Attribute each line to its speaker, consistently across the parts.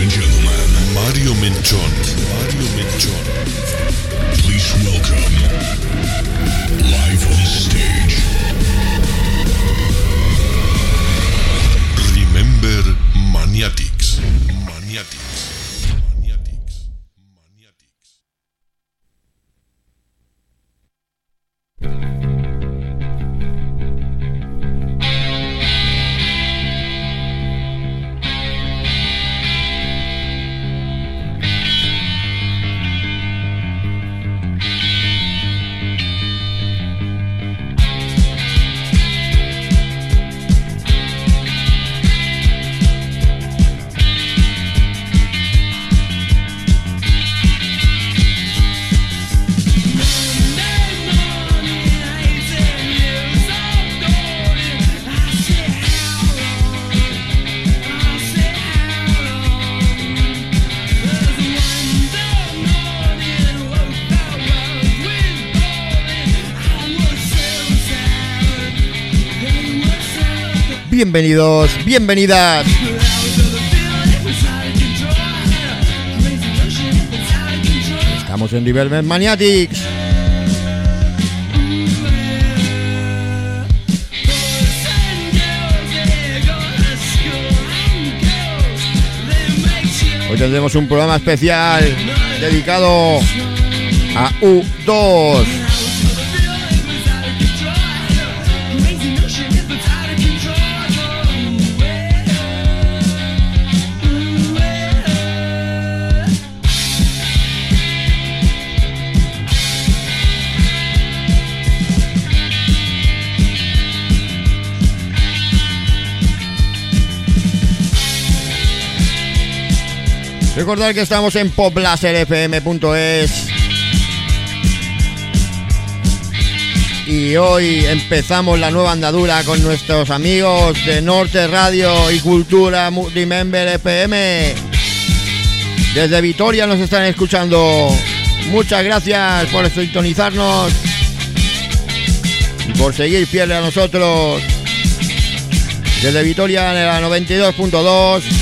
Speaker 1: and gentlemen, Mario Minchon. Mario Minchon. Please welcome live on stage. Remember Maniatics. Maniatics.
Speaker 2: Bienvenidos, bienvenidas. Estamos en Development Maniatics. Hoy tendremos un programa especial dedicado a U2. Recordar que estamos en poplaserfm.es y hoy empezamos la nueva andadura con nuestros amigos de Norte Radio y Cultura Remember FM. Desde Vitoria nos están escuchando. Muchas gracias por sintonizarnos y por seguir fiel a nosotros. Desde Vitoria en la 92.2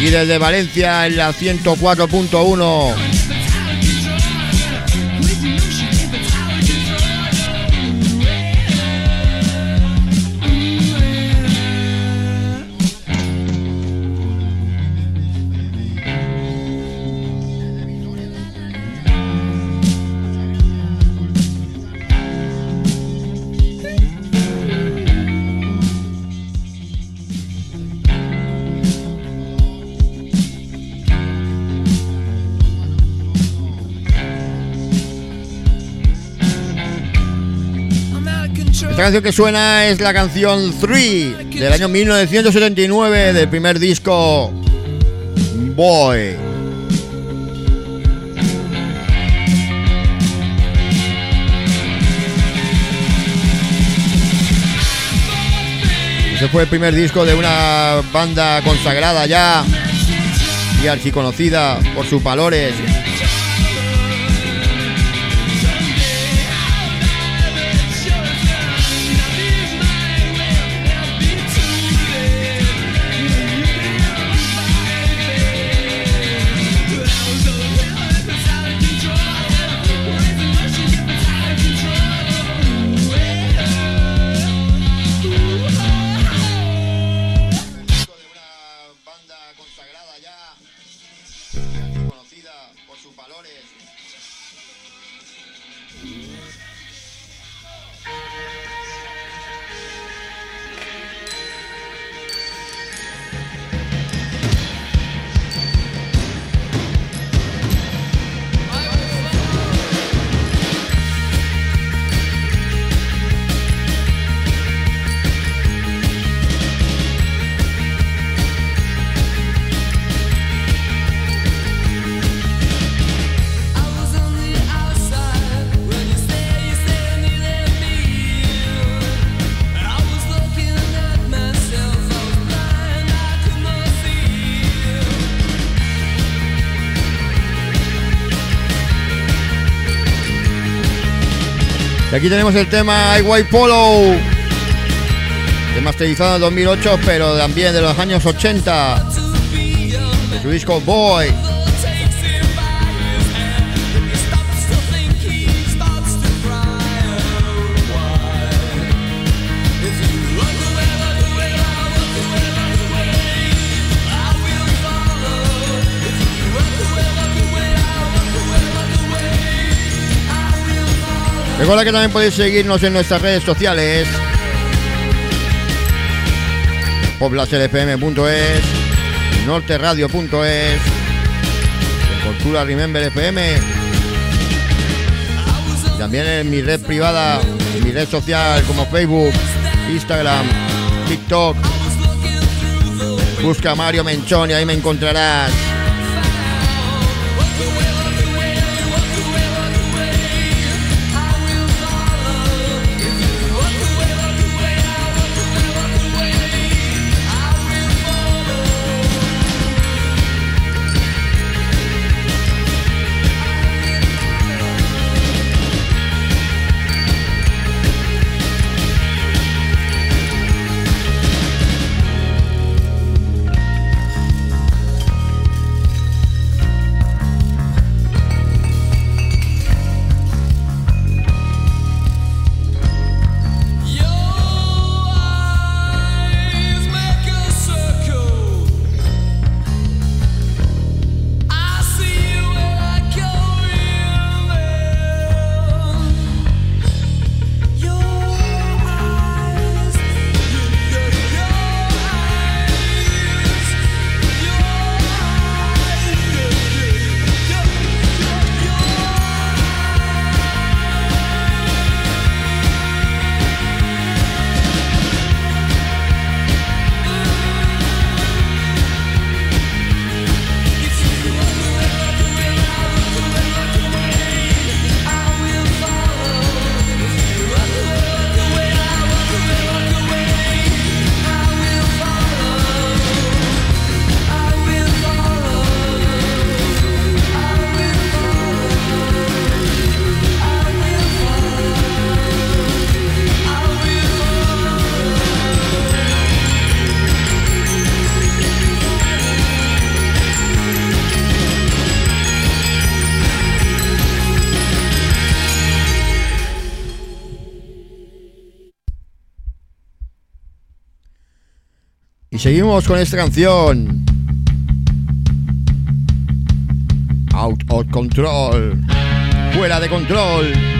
Speaker 2: y desde Valencia en la 104.1. Esta canción que suena es la canción 3 del año 1979 del primer disco Boy. Ese fue el primer disco de una banda consagrada ya y archiconocida por sus valores. Aquí tenemos el tema I White Polo. Remasterizado en 2008, pero también de los años 80.
Speaker 3: To be young
Speaker 2: de su disco Boy. Recuerda que también podéis seguirnos en nuestras redes sociales. poblaslpm.es, norteradio.es, Cultura Remember FM. También en mi red privada, en mi red social como Facebook, Instagram, TikTok. Busca Mario Menchón y ahí me encontrarás. Seguimos con esta canción. Out of control. Fuera de control.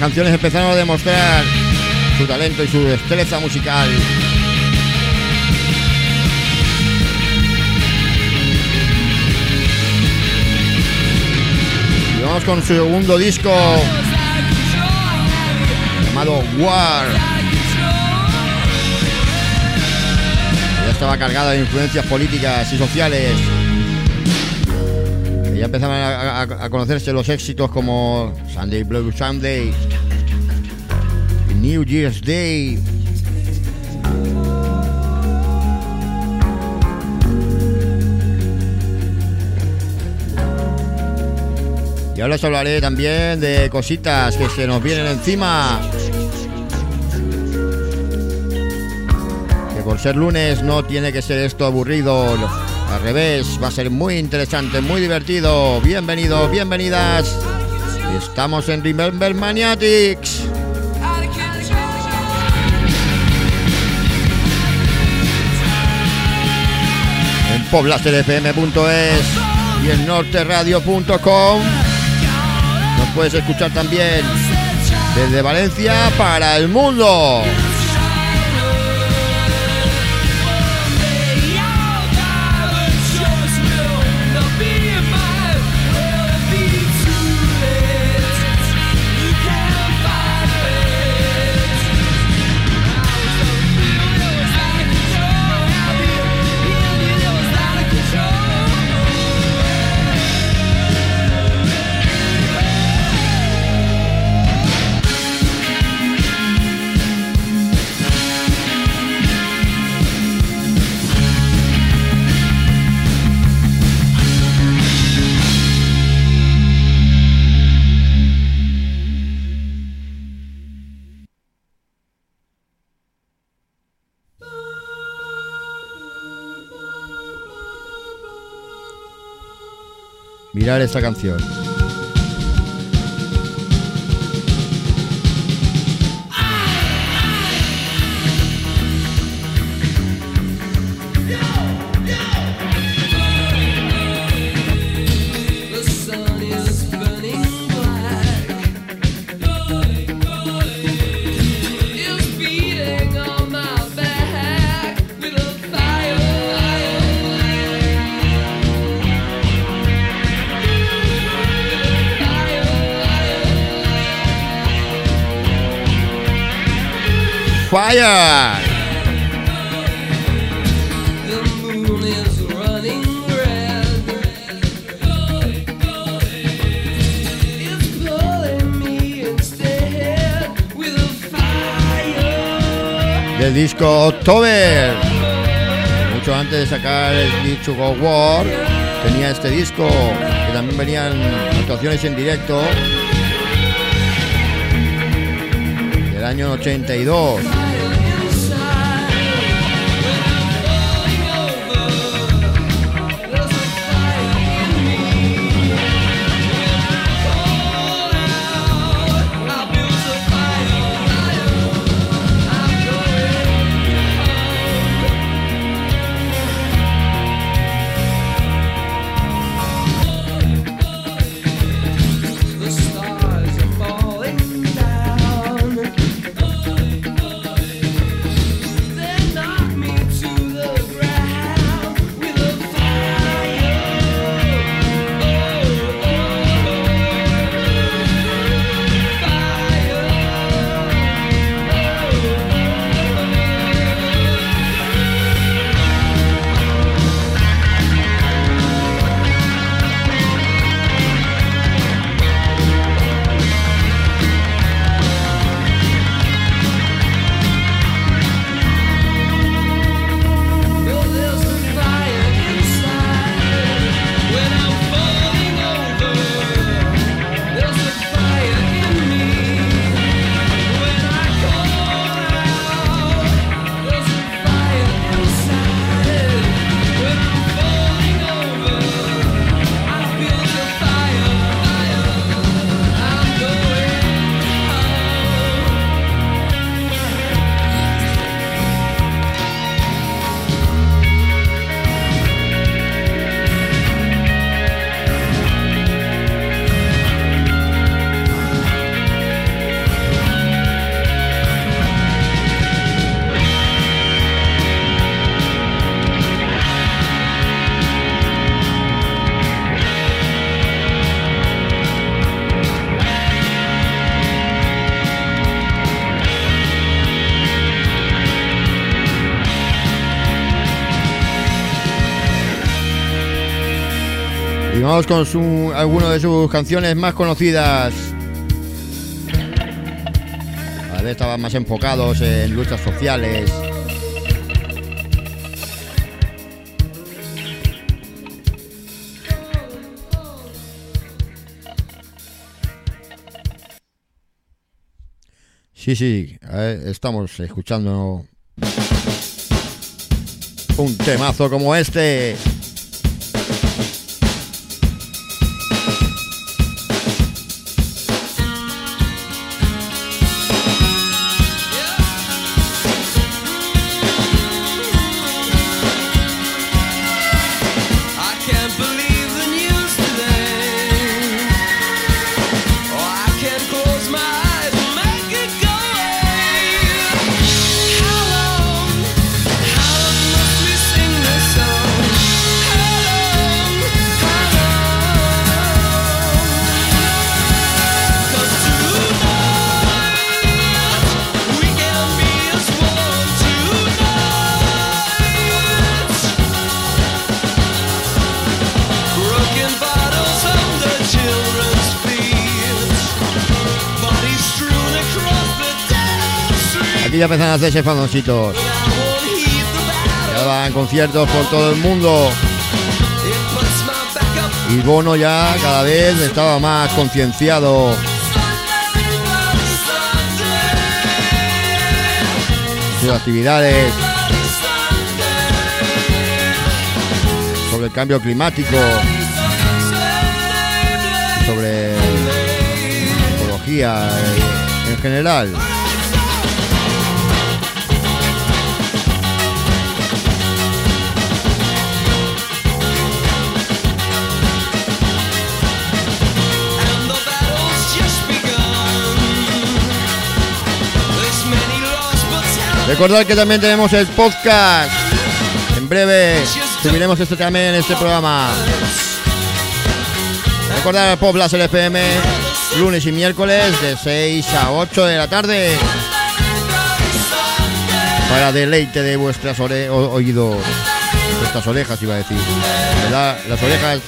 Speaker 2: canciones empezaron a demostrar su talento y su destreza musical. Y vamos con su segundo disco llamado War. Ya estaba cargada de influencias políticas y sociales. Ya empezaban a, a conocerse los éxitos como Sunday Blue Sunday New Year's Day. Y ahora os hablaré también de cositas que se nos vienen encima. Que por ser lunes no tiene que ser esto aburrido. Al revés, va a ser muy interesante, muy divertido. Bienvenidos, bienvenidas. Estamos en Remember Maniatics. poblasterfm.es y en norteradio.com. Nos puedes escuchar también desde Valencia para el mundo. Mirar esta canción.
Speaker 3: Fire.
Speaker 2: Del disco October. Mucho antes de sacar el to Go War, tenía este disco que también venían actuaciones en directo del año 82. Con su, algunas de sus canciones más conocidas. Cada vez estaban más enfocados en luchas sociales. Sí, sí, estamos escuchando un temazo como este. Ya empiezan a hacerse
Speaker 3: battle.
Speaker 2: Ya dan conciertos por todo el mundo. Y Bono ya cada vez estaba más concienciado sus actividades sobre el cambio climático, sobre ecología en general. Recordad que también tenemos el podcast. En breve subiremos esto también en este programa. Recordad el Pop Láser FM lunes y miércoles de 6 a 8 de la tarde para deleite de vuestras ore- oídos, vuestras orejas iba a decir. ¿Verdad? Las orejas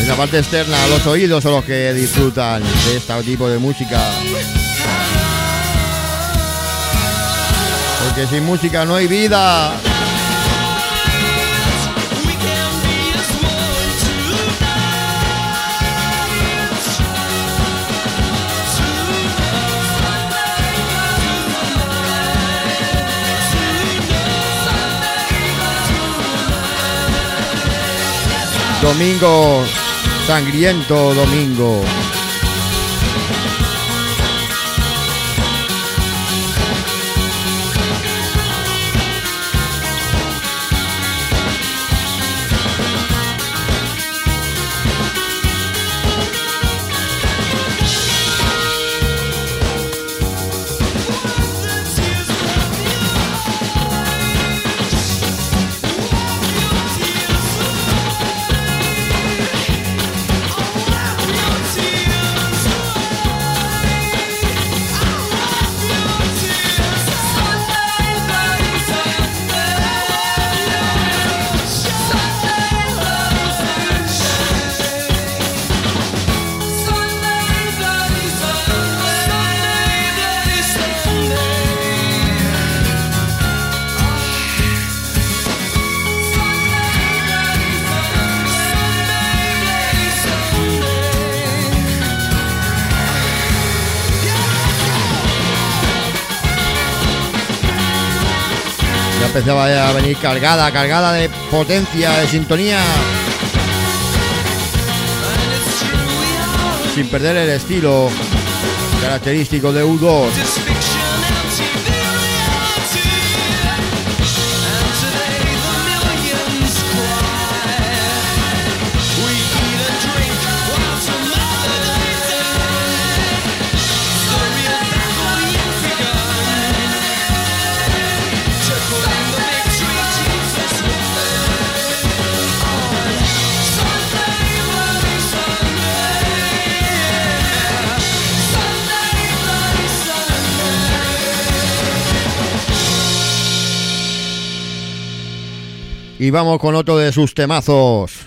Speaker 2: en la parte externa, los oídos son los que disfrutan de este tipo de música. Porque sin música no hay vida. Domingo, sangriento domingo. Ya empezaba a venir cargada, cargada de potencia, de sintonía, sin perder el estilo característico de U2. Y vamos con otro de sus temazos.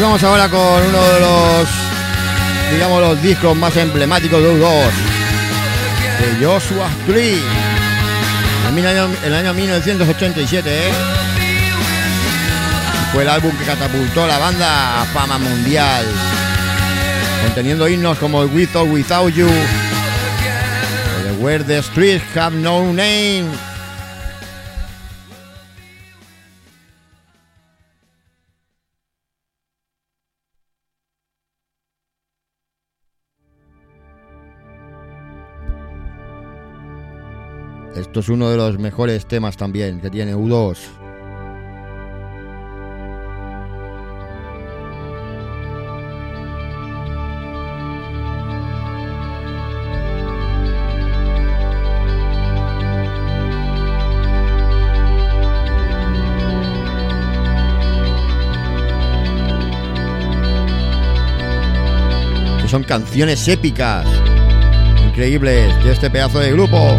Speaker 2: Vamos ahora con uno de los, digamos, los discos más emblemáticos de U2, de Joshua Tree. En el año, el año 1987, ¿eh? Fue el álbum que catapultó la banda a fama mundial, conteniendo himnos como With or Without You, de Where the Streets Have No Name. Esto es uno de los mejores temas también que tiene U2. Que son canciones épicas,
Speaker 4: increíbles de este pedazo de grupo.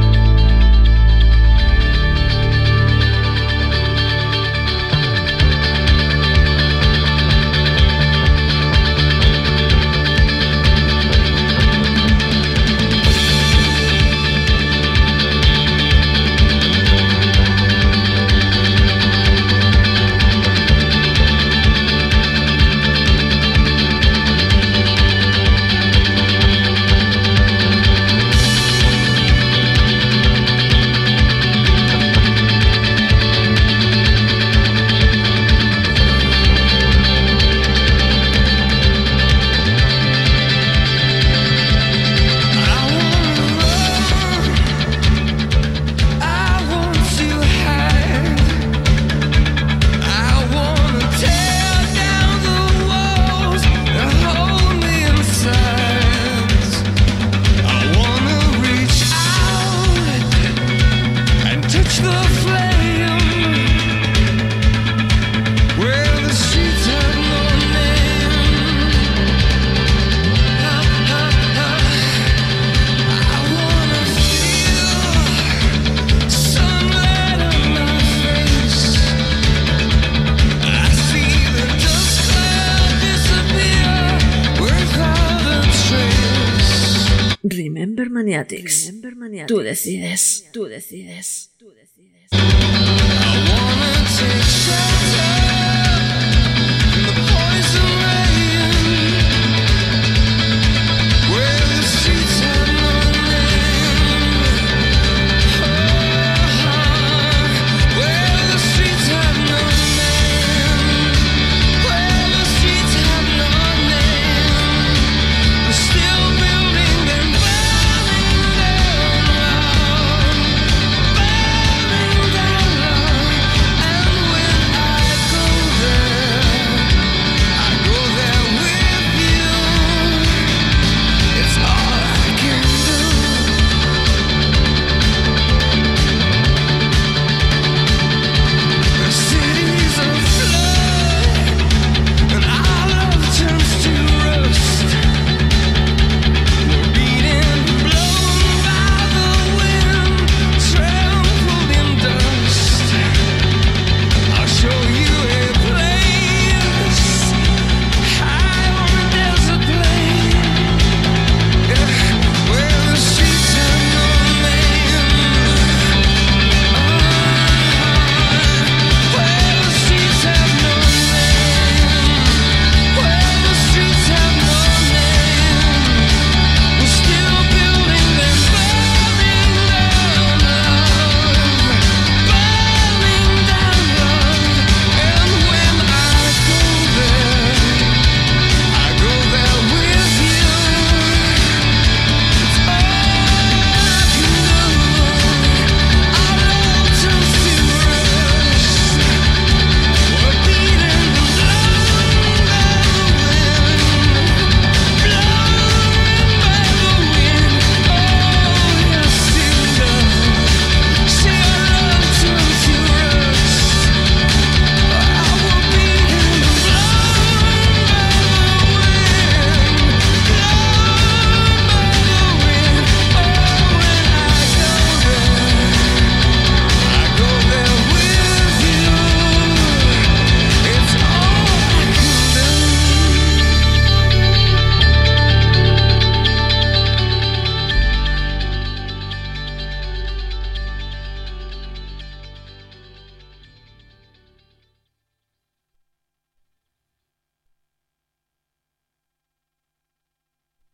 Speaker 2: Tú decides, tú decides.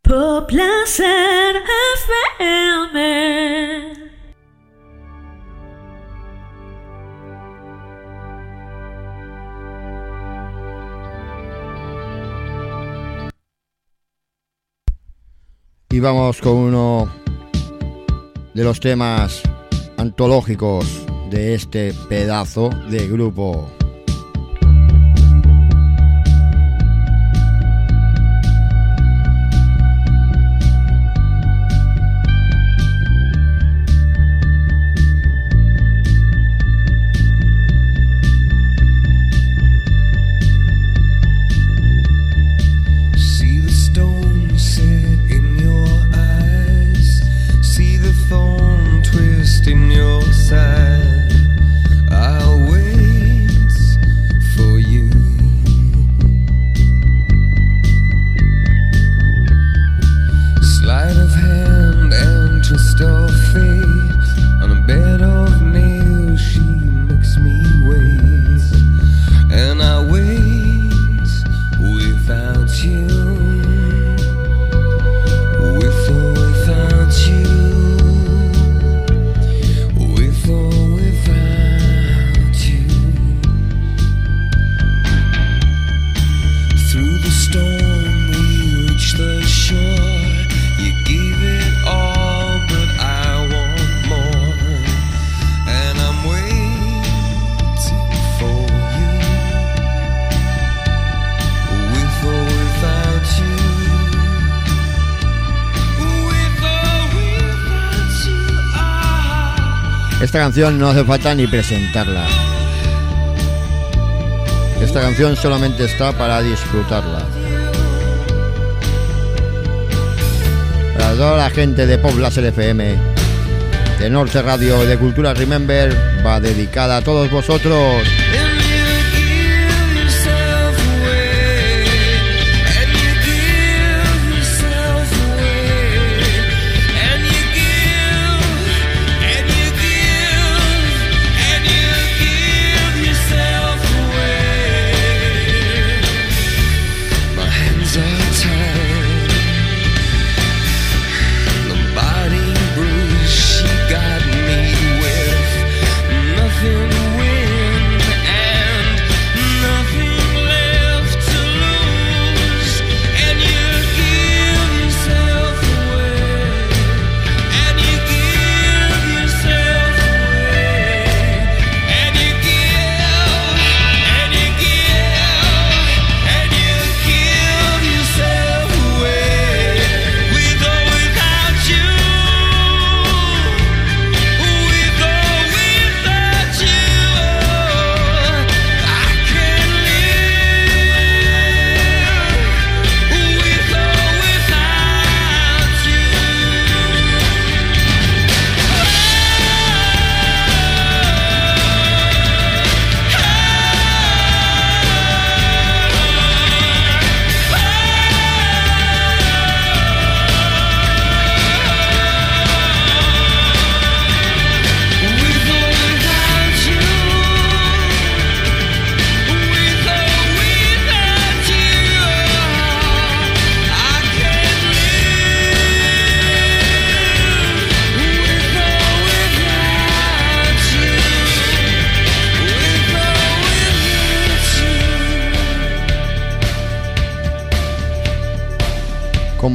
Speaker 2: Por placer FM.
Speaker 4: Y vamos con uno de los temas antológicos de este pedazo de grupo.
Speaker 2: Esta canción no hace falta ni presentarla. Esta canción solamente está para disfrutarla. Para toda la gente de Pop Láser FM, de Norte Radio de Cultura Remember, va dedicada a todos vosotros.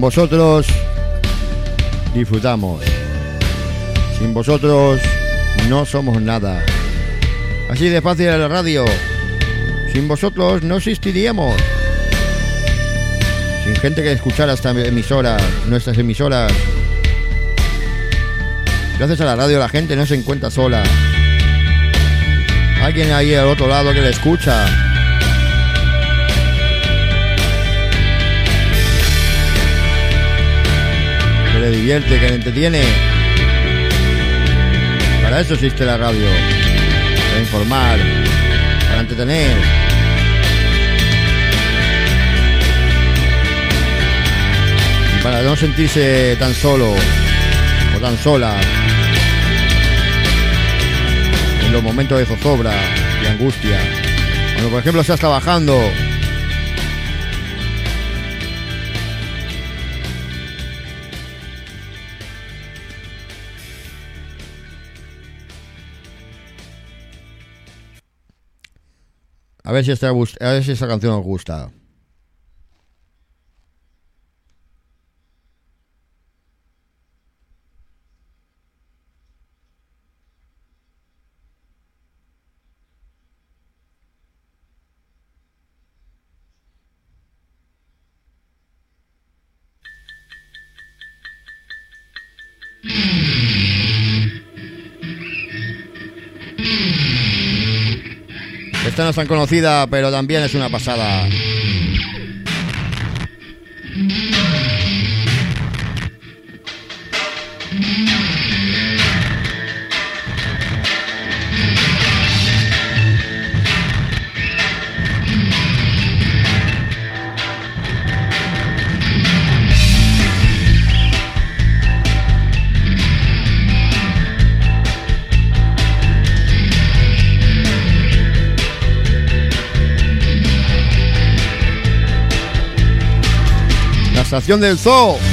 Speaker 2: Vosotros disfrutamos. Sin vosotros no somos nada. Así de fácil la radio. Sin vosotros no existiríamos. Sin gente que escuchara esta emisora, nuestras emisoras. Gracias a la radio la gente no se encuentra sola. Alguien ahí al otro lado que le escucha. Le divierte, que le entretiene. Para eso existe la radio. Para informar, para entretener. Para no sentirse tan solo o tan sola en los momentos de zozobra y angustia. Cuando por ejemplo estás trabajando A ver si esta, a ver si esta canción os gusta. Es tan conocida, pero también es una pasada. Estación del zoo.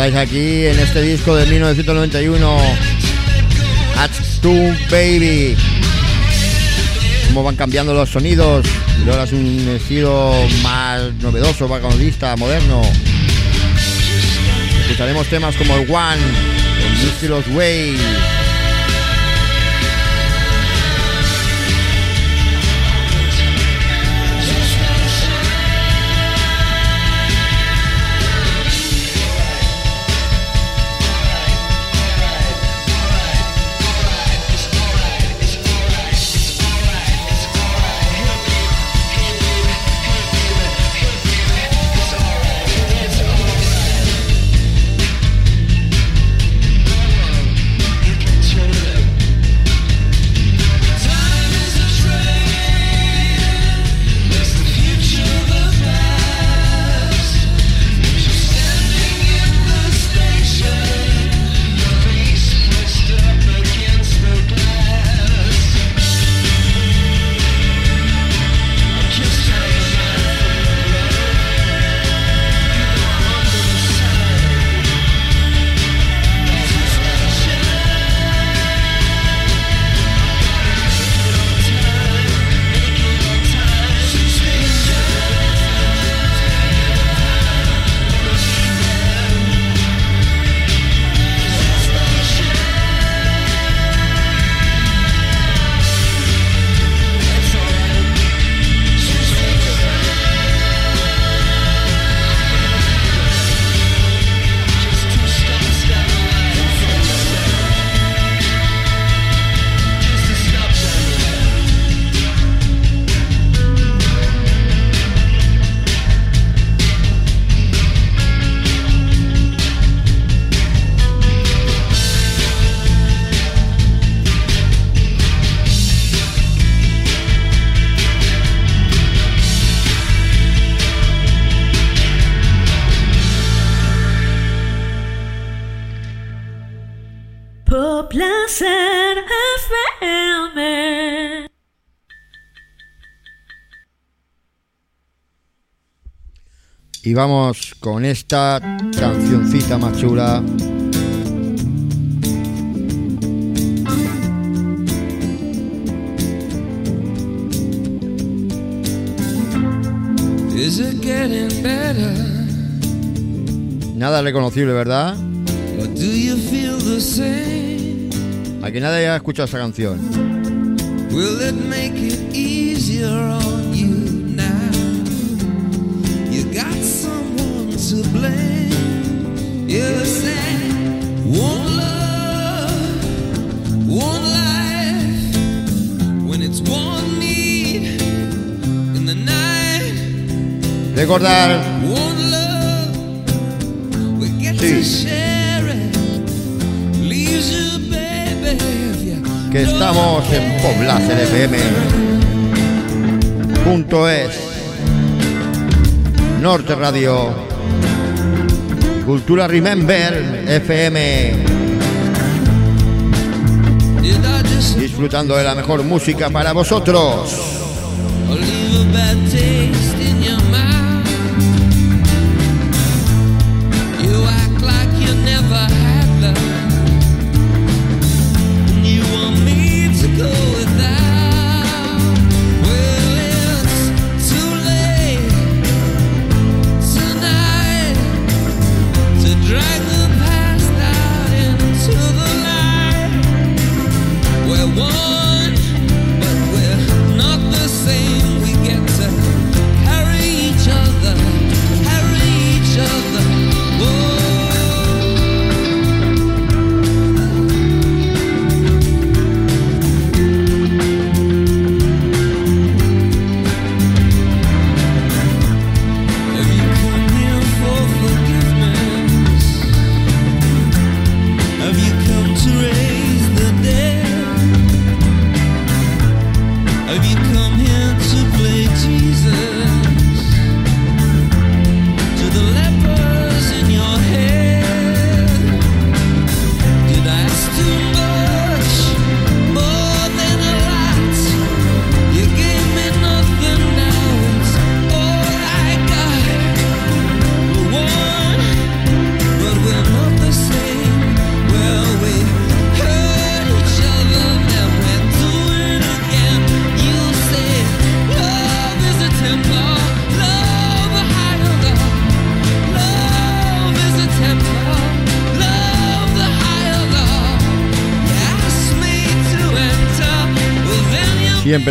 Speaker 2: ¿Recordáis aquí en este disco de 1991? At Baby. Cómo van cambiando los sonidos. Y ahora es un estilo más novedoso, vanguardista, moderno. Escucharemos temas como el One, el Mysterious Way. Y vamos con esta cancioncita más chula.
Speaker 3: Is it getting better?
Speaker 2: Nada reconocible, ¿verdad?
Speaker 3: Or do you feel the same?
Speaker 2: A que nadie haya escuchado esa canción.
Speaker 3: Will it make it easier to blame. You say, one love, one life. When it's one need in the night,
Speaker 2: Recordar
Speaker 3: one love, we get
Speaker 2: Sí.
Speaker 3: to share it. Leaves you, baby, if you
Speaker 2: que estamos en Poblacer FM. Punto es. Norte Radio. Cultura Remember FM. Disfrutando de la mejor música para vosotros.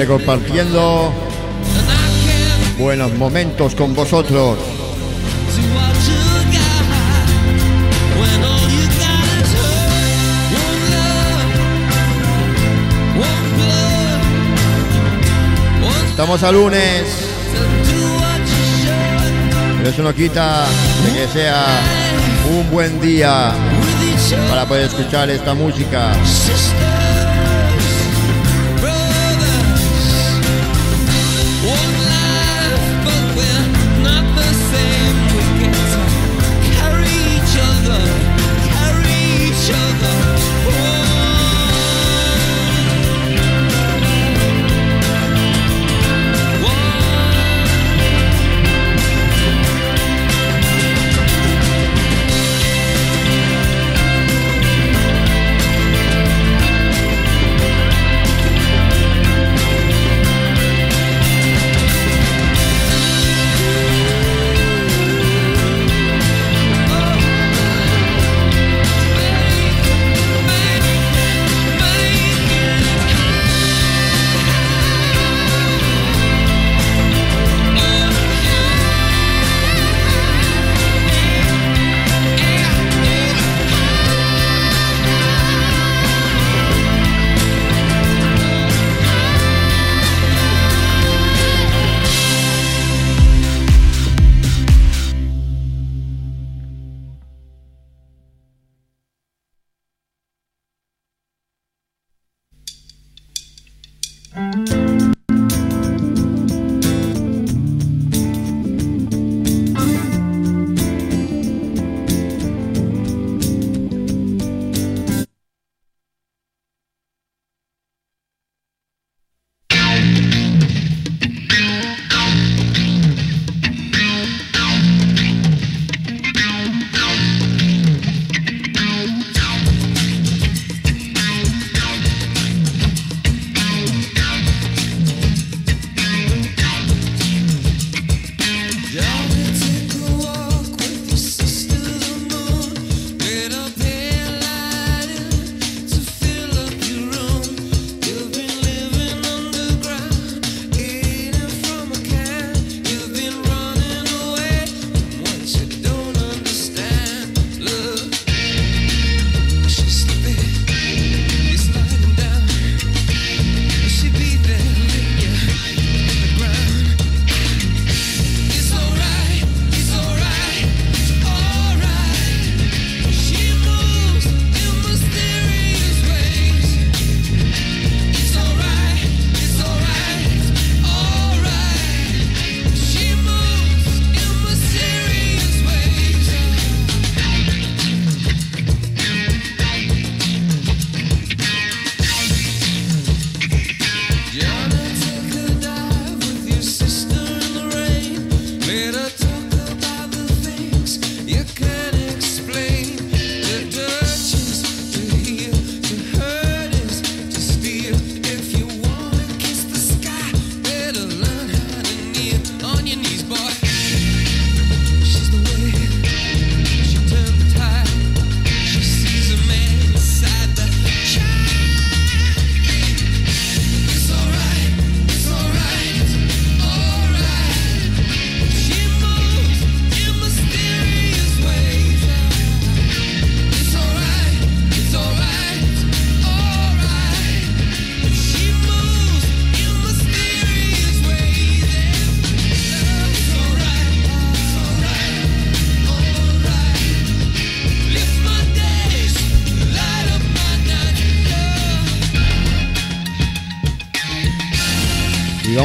Speaker 2: Compartiendo buenos momentos con vosotros. Estamos a lunes, pero eso no quita de que sea un buen día para poder escuchar esta música.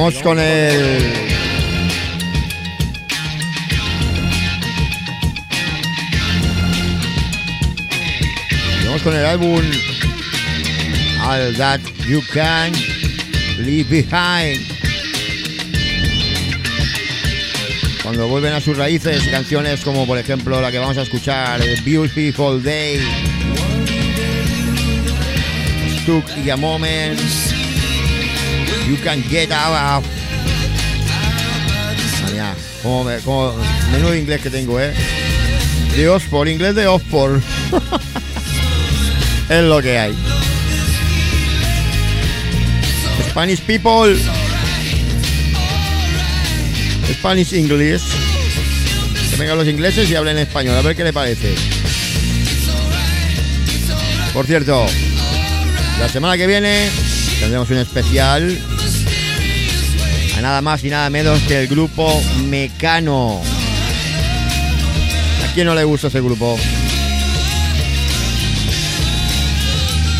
Speaker 2: Vamos con el. y Vamos con el álbum All That You Can Leave Behind. Cuando vuelven a sus raíces, canciones como por ejemplo la que vamos a escuchar, The Beautiful Day, Stuck in a Moment, You Can Get Out. María, como, como menudo inglés que tengo, ¿eh? De Oxford, inglés de Oxford. es lo que hay. Spanish people. Spanish English. Que vengan los ingleses y hablen español, a ver qué le parece. Por cierto, la semana que viene tendremos un especial a nada más y nada menos que el grupo Mecano. ¿A quién no le gusta ese grupo?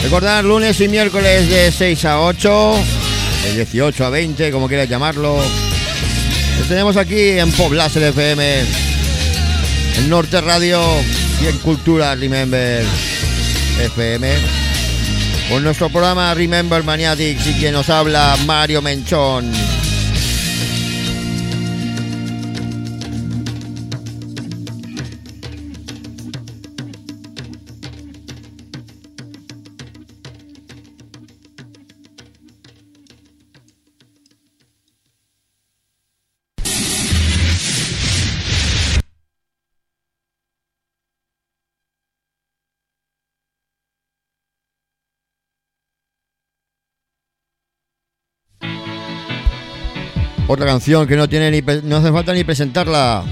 Speaker 2: Recordar lunes y miércoles de 6 a 8, de 18 a 20, como quieras llamarlo. Tenemos aquí en Poblas FM, en Norte Radio y en Cultura Remember FM. Con nuestro programa Remember Maniatic y quien nos habla Mario Menchón. Otra canción que no tiene ni no hace falta ni presentarla.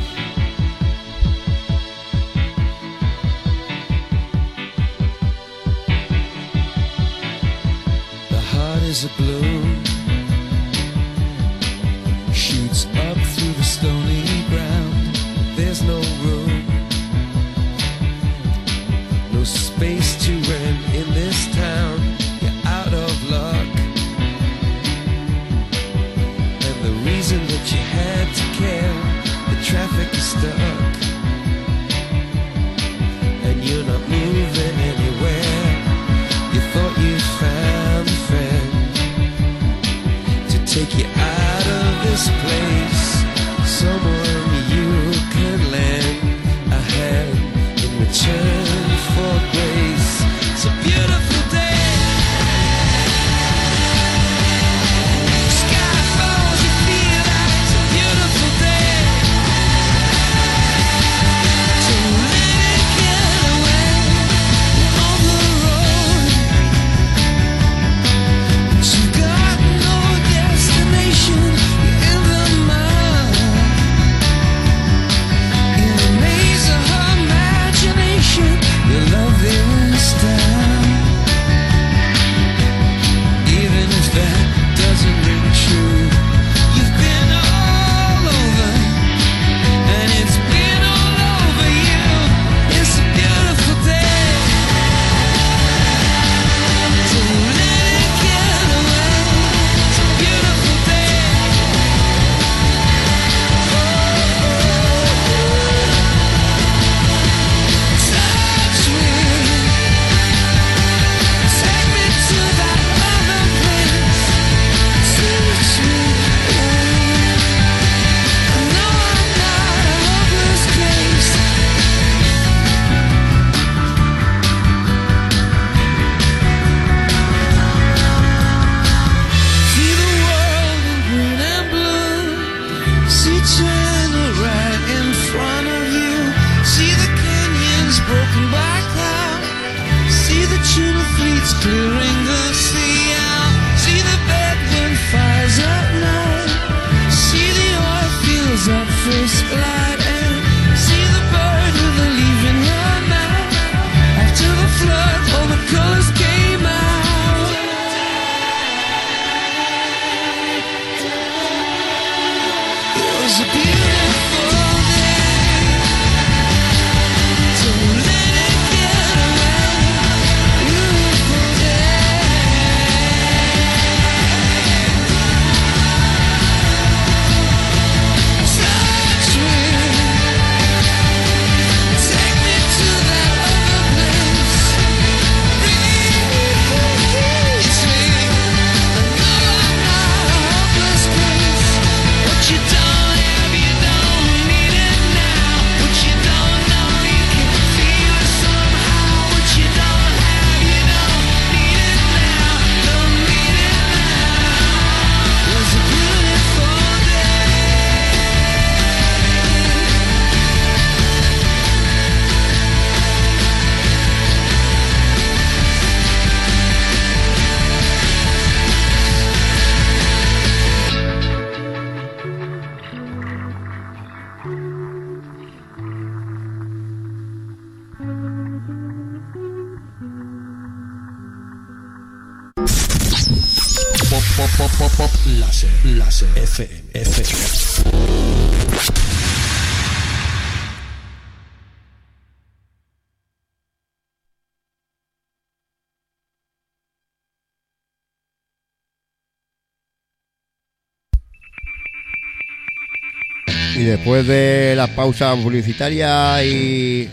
Speaker 2: después de las pausas publicitarias y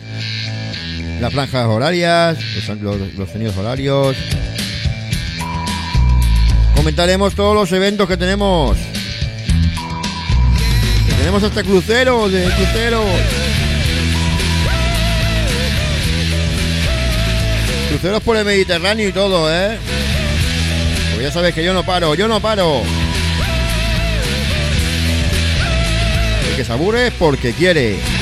Speaker 2: las franjas horarias, los, los sonidos horarios, comentaremos todos los eventos que tenemos. Que tenemos hasta cruceros, de cruceros. Cruceros por el Mediterráneo y todo, ¿eh? Pues ya sabes que yo no paro, yo no paro. que sabure porque quiere.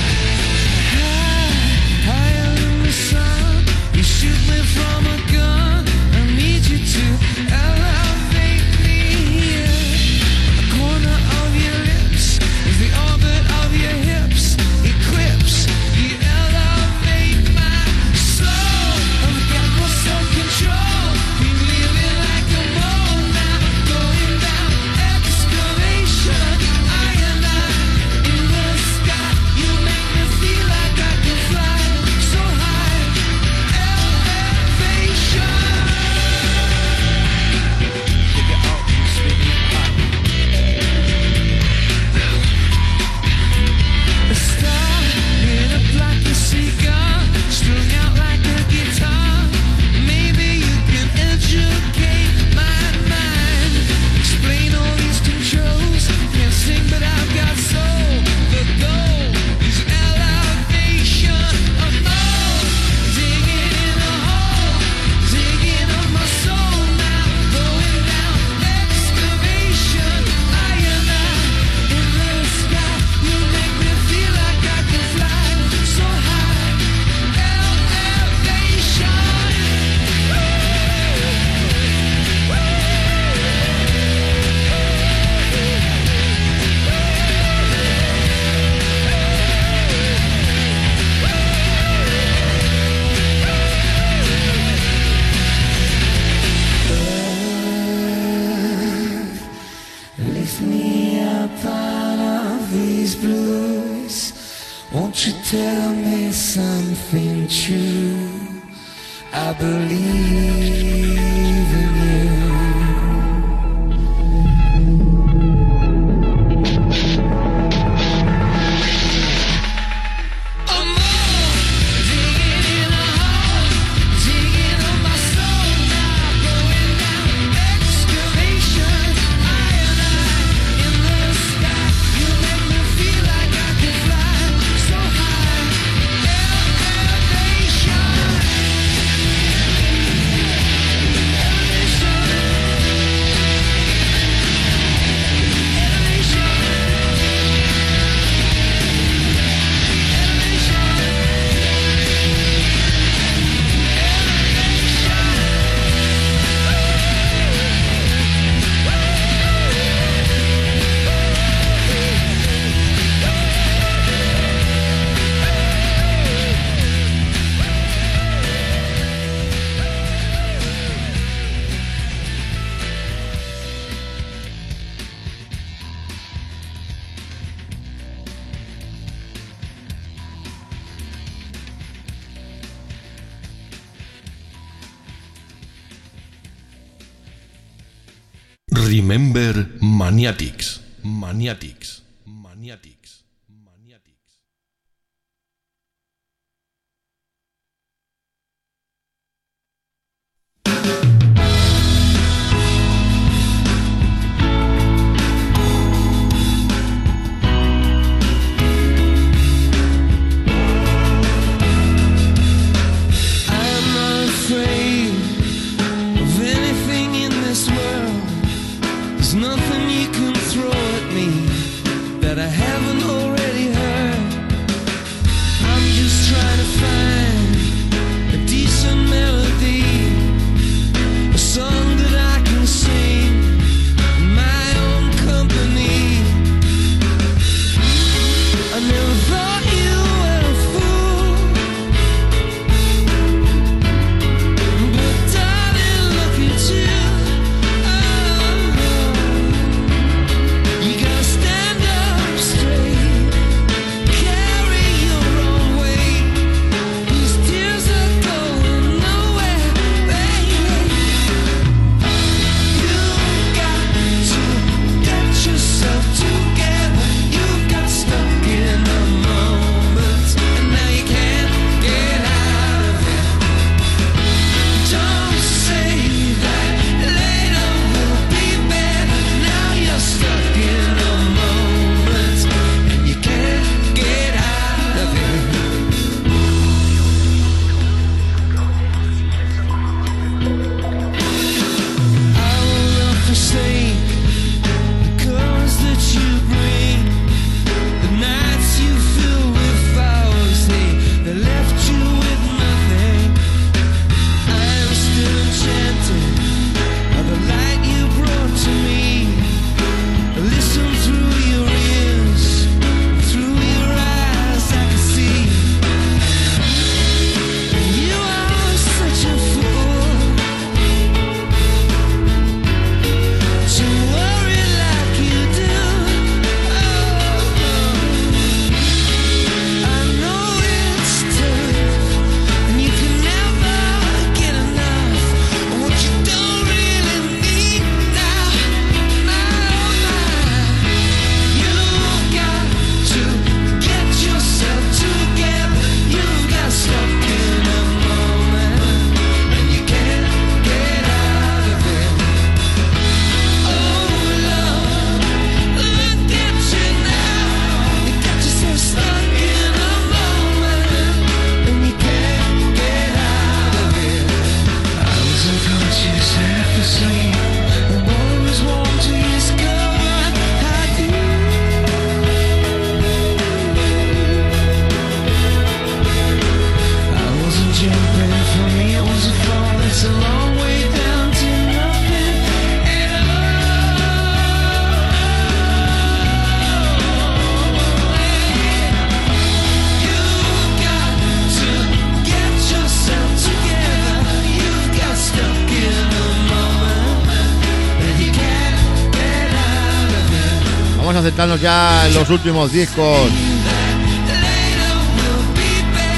Speaker 2: Los últimos discos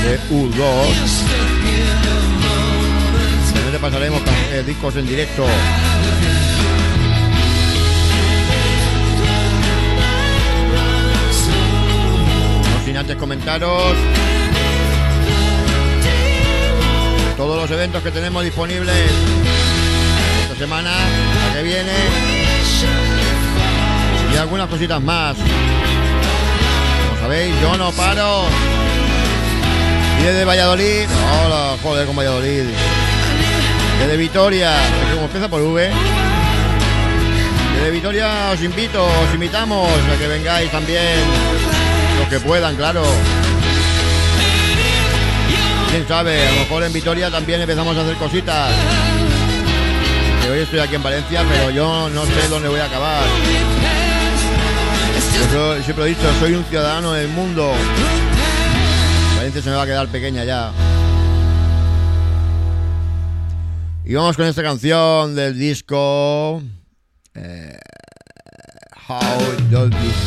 Speaker 2: de U2. También te pasaremos eh, discos en directo. No sin antes comentaros todos los eventos que tenemos disponibles esta semana, la que viene y algunas cositas más. Sabéis, yo no paro. Y desde Valladolid, hola, joder con Valladolid. Desde Vitoria, como empieza por V. Desde Vitoria os invito, os invitamos a que vengáis también, los que puedan, claro. Quién sabe, a lo mejor en Vitoria también empezamos a hacer cositas. Hoy estoy aquí en Valencia, pero yo no sé dónde voy a acabar. Yo siempre he dicho, soy un ciudadano del mundo. Valencia se me va a quedar pequeña ya. Y vamos con esta canción del disco eh, How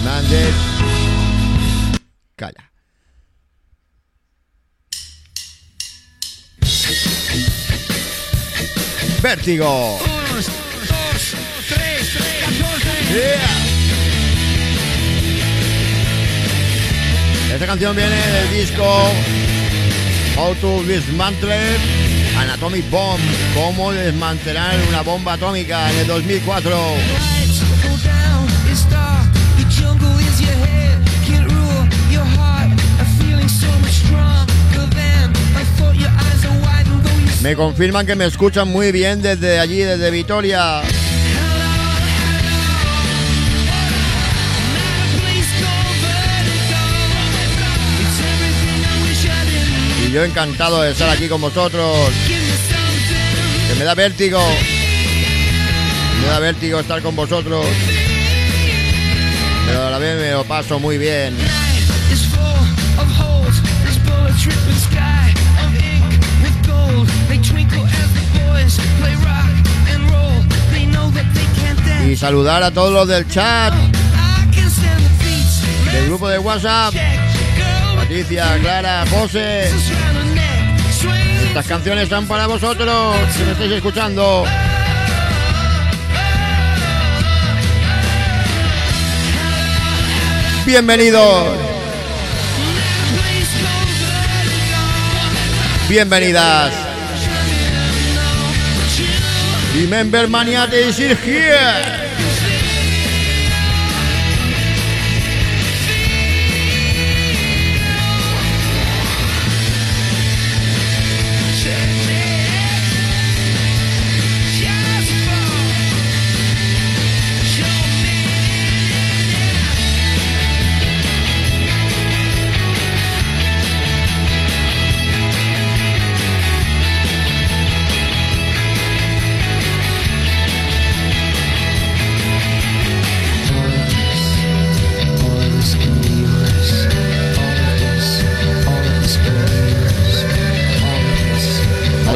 Speaker 2: Man Did? Calla. Vértigo. Canción viene del disco How to Dismantle Anatomic Bomb. Cómo desmantelar una bomba atómica en el 2004.
Speaker 4: Lights go down, it's dark. Your jungle is your head, can't rule your heart. A feeling so much stronger than I thought. Your eyes are wide and though you
Speaker 2: Me confirman que me escuchan muy bien desde allí, desde Vitoria. Yo encantado de estar aquí con vosotros. Que me da vértigo. Me da vértigo estar con vosotros. Pero a la vez me lo paso muy bien. Y saludar a todos los del chat, del grupo de WhatsApp. Patricia, Clara, José. Estas canciones son para vosotros, que me estáis escuchando. Bienvenidos, bienvenidas. Remember Maniate is here.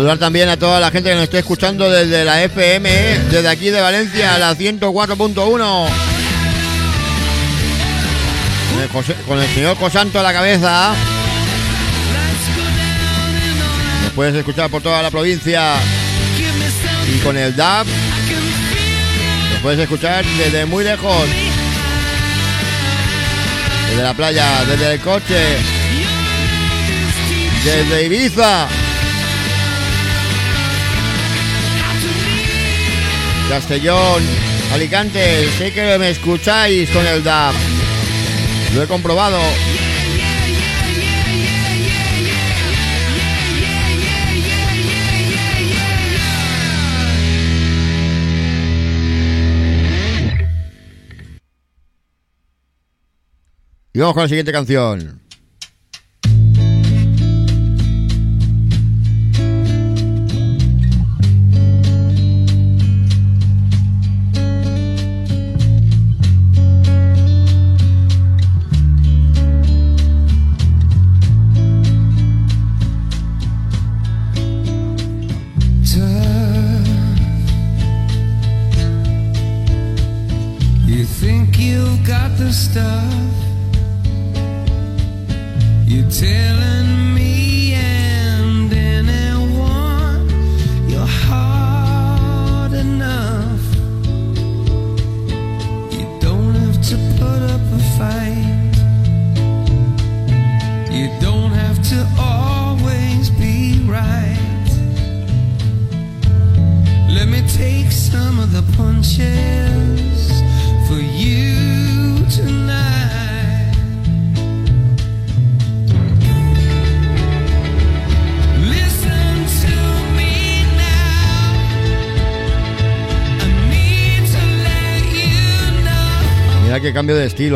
Speaker 2: Saludar también a toda la gente que nos está escuchando desde la FM, ¿eh? desde aquí de Valencia, a la 104.1. Con el, José- con el señor Cosanto a la cabeza. Nos puedes escuchar por toda la provincia. Y con el DAB nos puedes escuchar desde muy lejos. Desde la playa, desde el coche, desde Ibiza. Castellón, Alicante, sé que me escucháis con el DAB. Lo he comprobado. Y vamos con la siguiente canción.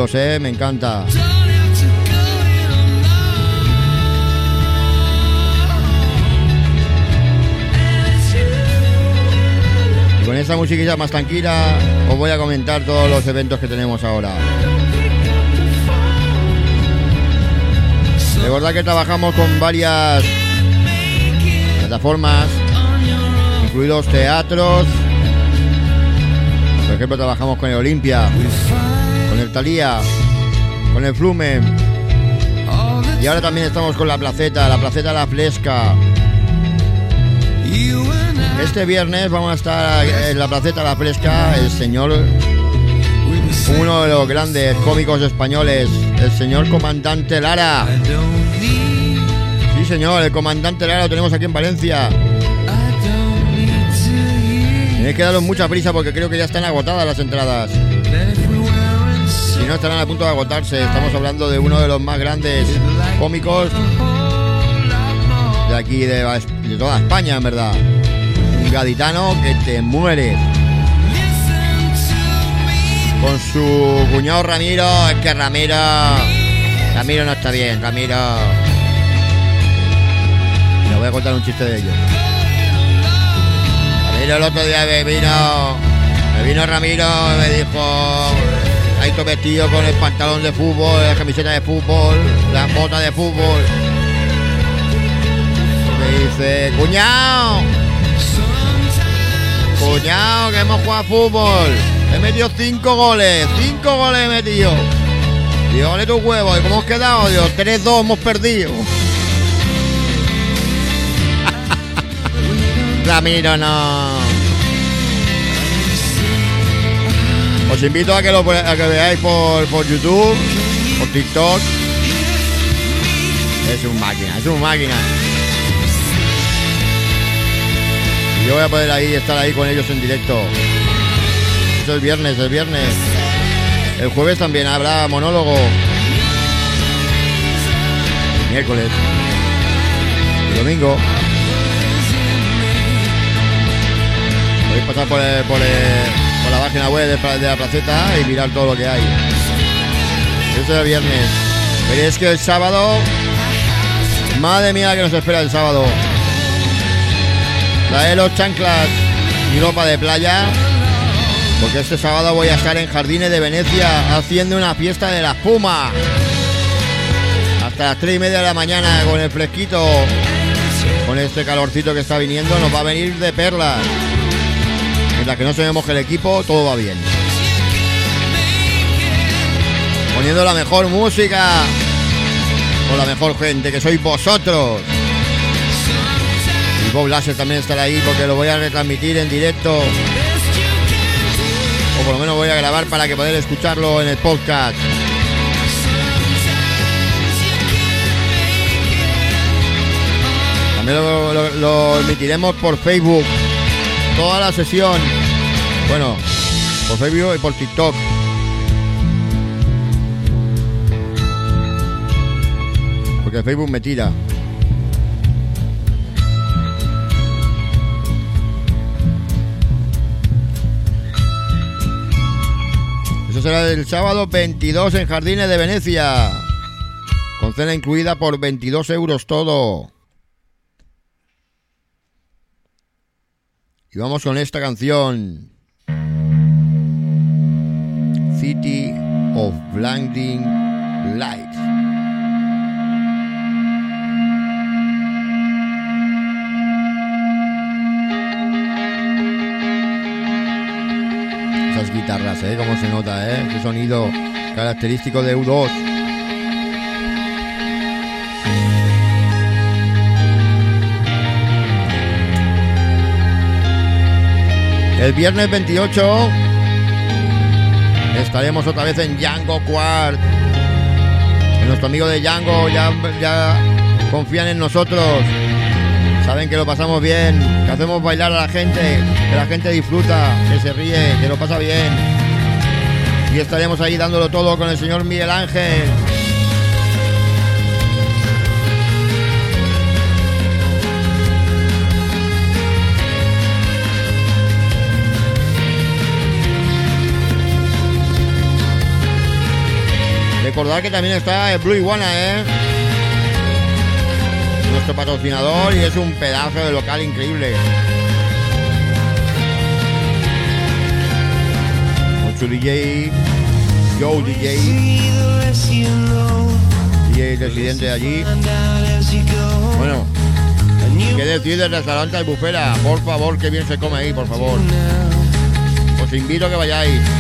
Speaker 4: Estilos, eh, me encanta. Con esta musiquilla más tranquila os voy a comentar todos los eventos que tenemos ahora. De verdad que trabajamos con varias plataformas, incluidos teatros. Por ejemplo, trabajamos con el Olimpia, el Talía, con el Flumen. Y ahora también estamos con la Placeta, la Placeta La Fresca. Este viernes vamos a estar en la Placeta La Fresca, el señor, uno de los grandes cómicos españoles, el señor Comandante Lara. Sí, señor, el Comandante Lara lo tenemos aquí en Valencia. Tenéis que daros mucha prisa porque creo que ya están agotadas las entradas. No, estarán a punto de agotarse. Estamos hablando de uno de los más grandes cómicos de aquí, de, toda España, en verdad. Un gaditano que te muere. Con su cuñado Ramiro, es que Ramiro... Ramiro no está bien, Ramiro... Le voy a contar un chiste de ellos. Ramiro el otro día me vino... Me vino Ramiro y me dijo... Ahí todo vestido con el pantalón de fútbol, la camiseta de fútbol, las botas de fútbol. Me dice, cuñado, cuñado, que hemos jugado fútbol. He metido cinco goles, cinco goles he metido. Digo, vale tu huevo, ¿y cómo hemos quedado? Digo, 3-2 hemos perdido. Ramiro, no. Os invito a que, lo, veáis por, por YouTube, por TikTok. Es un máquina, es un máquina. Y yo voy a poder ahí estar ahí con ellos en directo. Eso es viernes, el viernes. El jueves también habrá monólogo. Miércoles. Y domingo. Podéis pasar por, el- página web de, la placeta y mirar todo lo que hay. Eso es el viernes. Pero es que el sábado. Madre mía, que nos espera el sábado. Trae los chanclas y ropa de playa. Porque este sábado voy a estar en Jardines de Venecia haciendo una fiesta de la espuma. Hasta las 3 y media de la mañana con el fresquito. Con este calorcito que está viniendo nos va a venir de perlas. Mientras que no se me el equipo, todo va bien. Poniendo la mejor música. Con la mejor gente, que sois vosotros. Y Bob Lasser también estará ahí porque lo voy a retransmitir en directo. O por lo menos voy a grabar para que poder escucharlo en el podcast. También lo emitiremos por Facebook. Toda la sesión. Bueno, por Facebook y por TikTok. Porque Facebook me tira. Eso será el sábado 22 en Jardines de Venecia. Con cena incluida por 22 euros todo. Y vamos con esta canción. City of Blinding Lights. Esa esas guitarras, ¿eh? Cómo se nota, ¿eh? Ese sonido característico de U2. El viernes 28 estaremos otra vez en Django Quart. Nuestro amigo de Django ya, ya confían en nosotros. Saben que lo pasamos bien, que hacemos bailar a la gente, que la gente disfruta, que se ríe, que lo pasa bien. Y estaremos ahí dándolo todo con el señor Miguel Ángel. Recordad que también está el Blue Iguana, ¿eh? Nuestro patrocinador y es un pedazo de local increíble. Con su DJ, Joe DJ, DJ residente de allí. Bueno, ¿qué decir del restaurante Albufera? Por favor, que bien se come ahí, por favor. Os invito a que vayáis.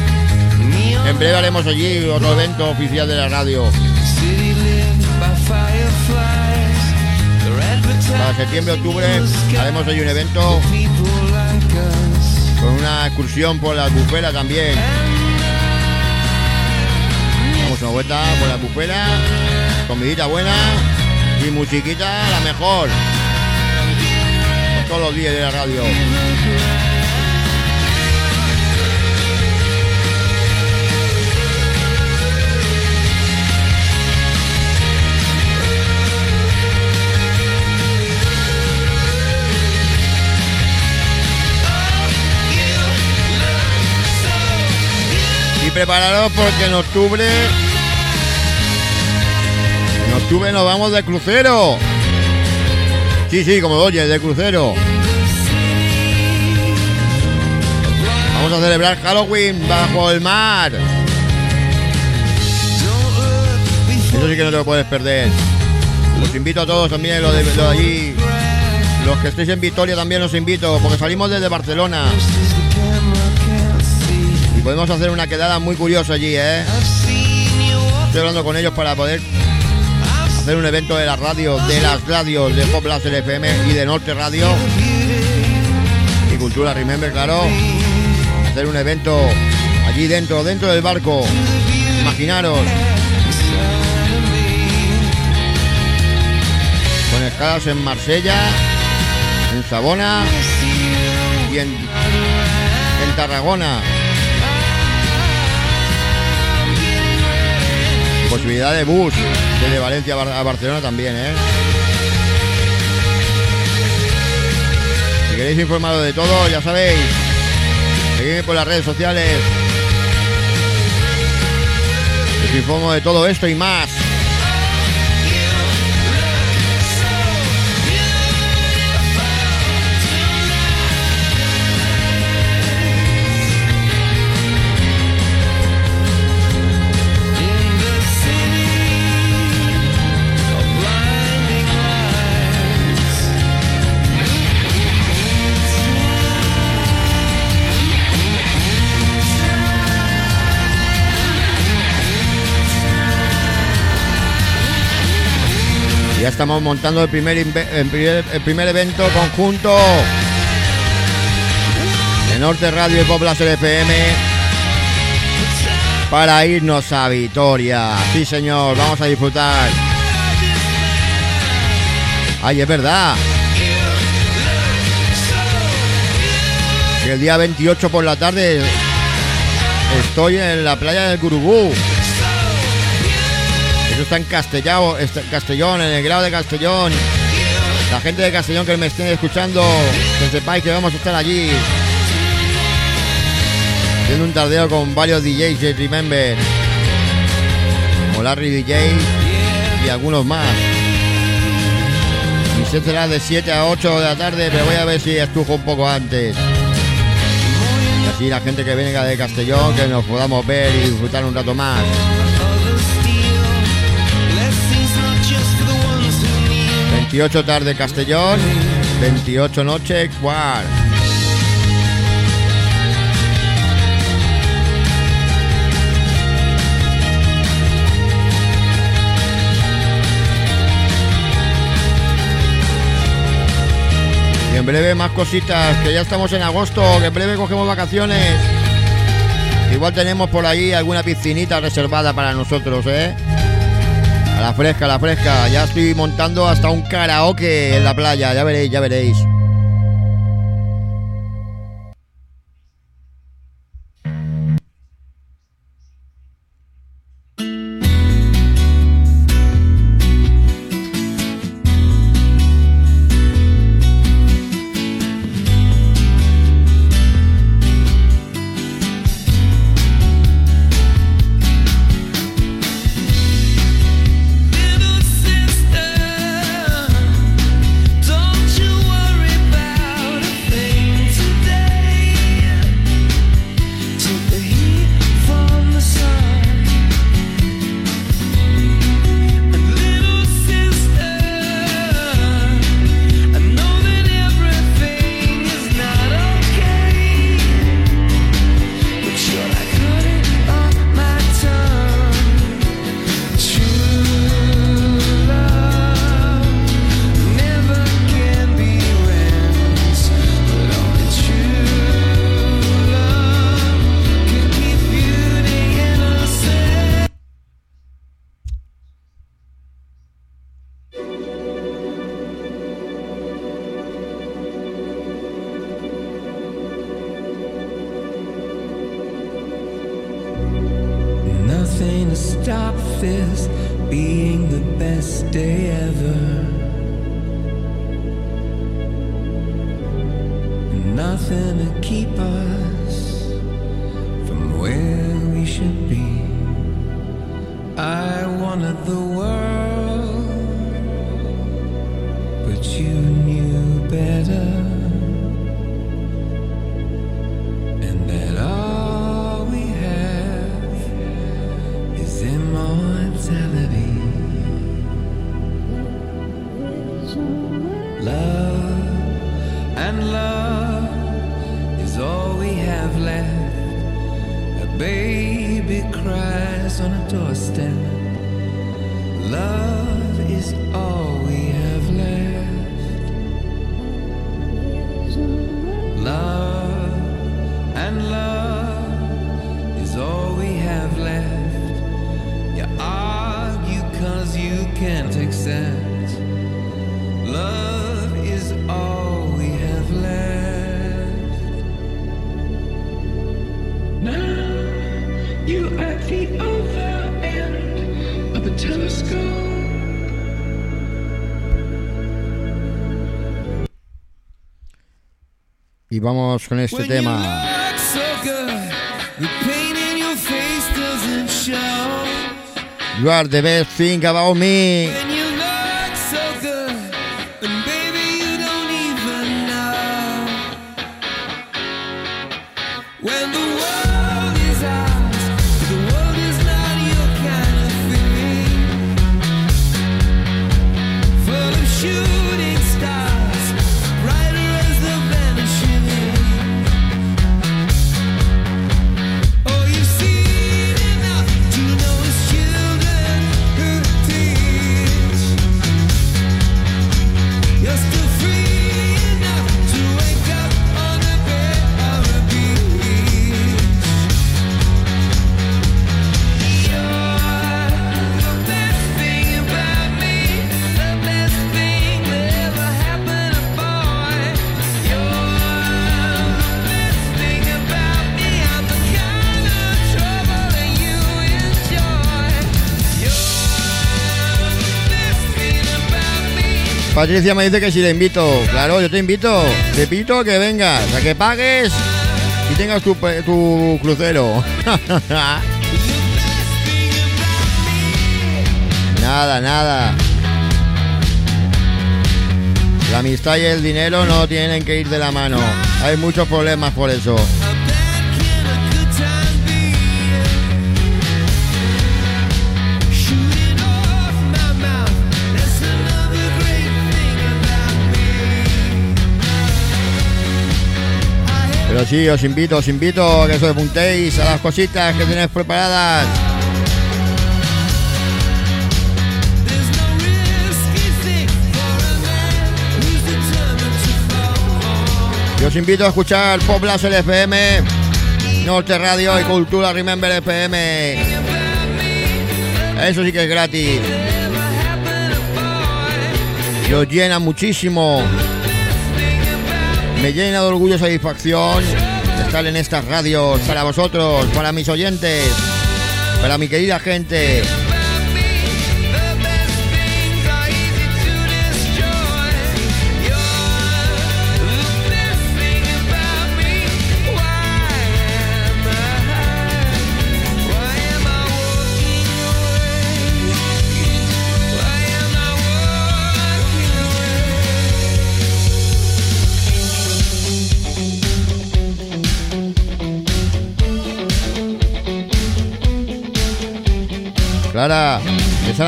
Speaker 4: En breve haremos allí otro evento oficial de la radio. Para septiembre-octubre haremos allí un evento con una excursión por la albufera también. Damos una vuelta por la albufera, comidita buena y musiquita la mejor. Todos los días de la radio. Y prepararos porque en octubre. En octubre nos vamos de crucero. Sí, sí, como lo oyes, de crucero. Vamos a celebrar Halloween bajo el mar. Eso sí que no te lo puedes perder. Os invito a todos también, los de, los de allí. Los que estéis en Victoria también os invito, porque salimos desde Barcelona. Podemos hacer una quedada muy curiosa allí, ¿eh? Estoy hablando con ellos para poder hacer un evento de la radio, de las radios de Pop Láser FM y de Norte Radio. Y Cultura Remember, claro. Hacer un evento allí dentro, dentro del barco. Imaginaros. Con escalas en Marsella, en Sabona y en, en Tarragona. Posibilidad de bus desde Valencia a Bar- a Barcelona también, ¿eh? Si queréis informaros de todo, ya sabéis. Seguidme por las redes sociales. Os informo de todo esto y más. Ya estamos montando el primer, evento conjunto de Norte Radio y Láser FM para irnos a Vitoria. Sí, señor, vamos a disfrutar. Ay, es verdad. El día 28 por la tarde estoy en la playa del Curubú. Eso está en Castellao, está- Castellón, en el grado de Castellón. La gente de Castellón que me estén escuchando, que sepáis que vamos a estar allí. Haciendo un tardeo con varios DJs de Remember. Como Larry DJ y algunos más. Mi set será de 7 a 8 de la tarde, pero voy a ver si estujo un poco antes. Y así la gente que venga de Castellón, que nos podamos ver y disfrutar un rato más. 28 tarde Castellón, 28 noche Cuar.
Speaker 2: Y en breve más cositas, que ya estamos en agosto, que en breve cogemos vacaciones. Igual tenemos por ahí alguna piscinita reservada para nosotros, ¿eh? La fresca, la fresca. Ya estoy montando hasta un karaoke en la playa. Ya veréis, ya veréis.
Speaker 4: nothing to keep us from where we should be. I wanted the world, but you knew better. doorstep. Love is all.
Speaker 2: vamos con este tema.
Speaker 4: You
Speaker 2: are the best thing about me. Patricia me dice que si le invito. Claro, yo te invito. Te invito que vengas, a que pagues y tengas tu crucero. nada, nada. La amistad y el dinero no tienen que ir de la mano. Hay muchos problemas por eso. Pero sí, os invito, os invito a que os apuntéis a las cositas que tenéis preparadas. Y os invito a escuchar Pop Blaster FM, Norte Radio y Cultura Remember FM. Eso sí que es gratis. Y os llena muchísimo. Me llena de orgullo y satisfacción estar en estas radios para vosotros, para mis oyentes, para mi querida gente.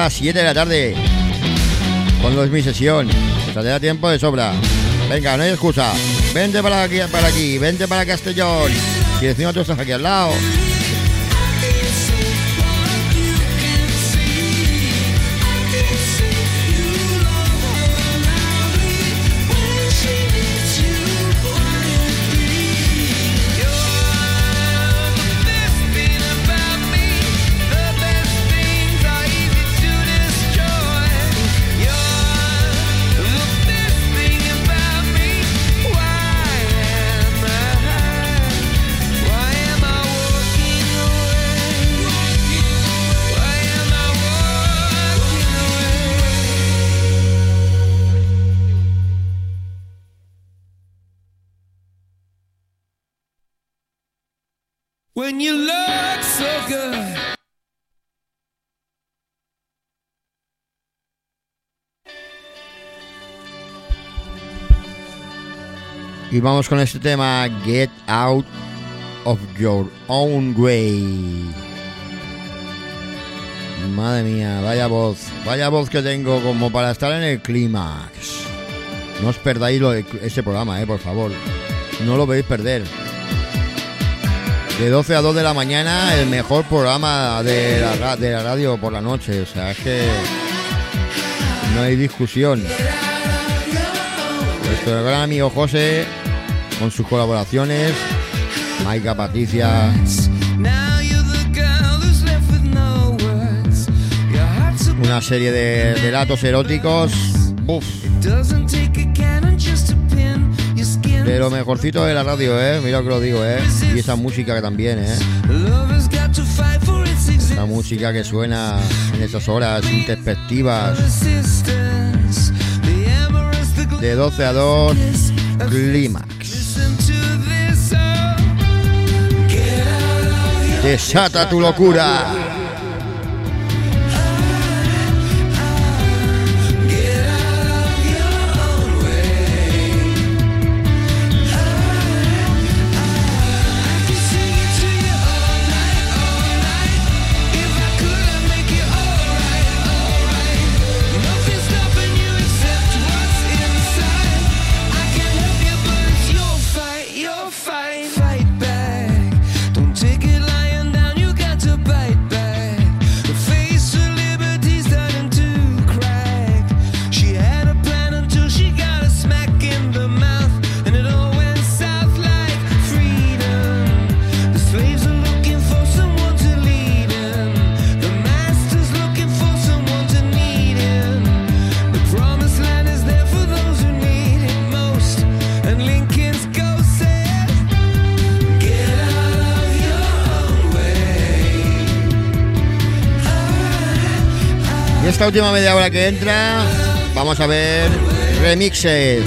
Speaker 2: Las 7 de la tarde. Cuando es mi sesión. O sea, te da tiempo de sobra. Venga, no hay excusa. Vente para aquí, para aquí, vente para Castellón. Y encima tú estás aquí al lado. Y vamos con este tema, Get Out of Your Own Way. Madre mía, vaya voz, vaya voz que tengo como para estar en el clímax. No os perdáis ese programa, eh, por favor. No lo podéis perder. De 12 a 2 de la mañana, el mejor programa de la, de la radio por la noche. O sea, es que no hay discusión. Nuestro gran amigo José, con sus colaboraciones, Maika Patricia, una serie de relatos eróticos, uf, de lo mejorcito de la radio, eh, mira que lo digo, eh, y esa música que también, eh, la música que suena en esas horas introspectivas, de 12 a 2, clímax. Desata tu locura. Y esta última media hora que entra, vamos a ver remixes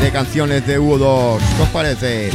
Speaker 2: de canciones de U2. ¿Qué os parece?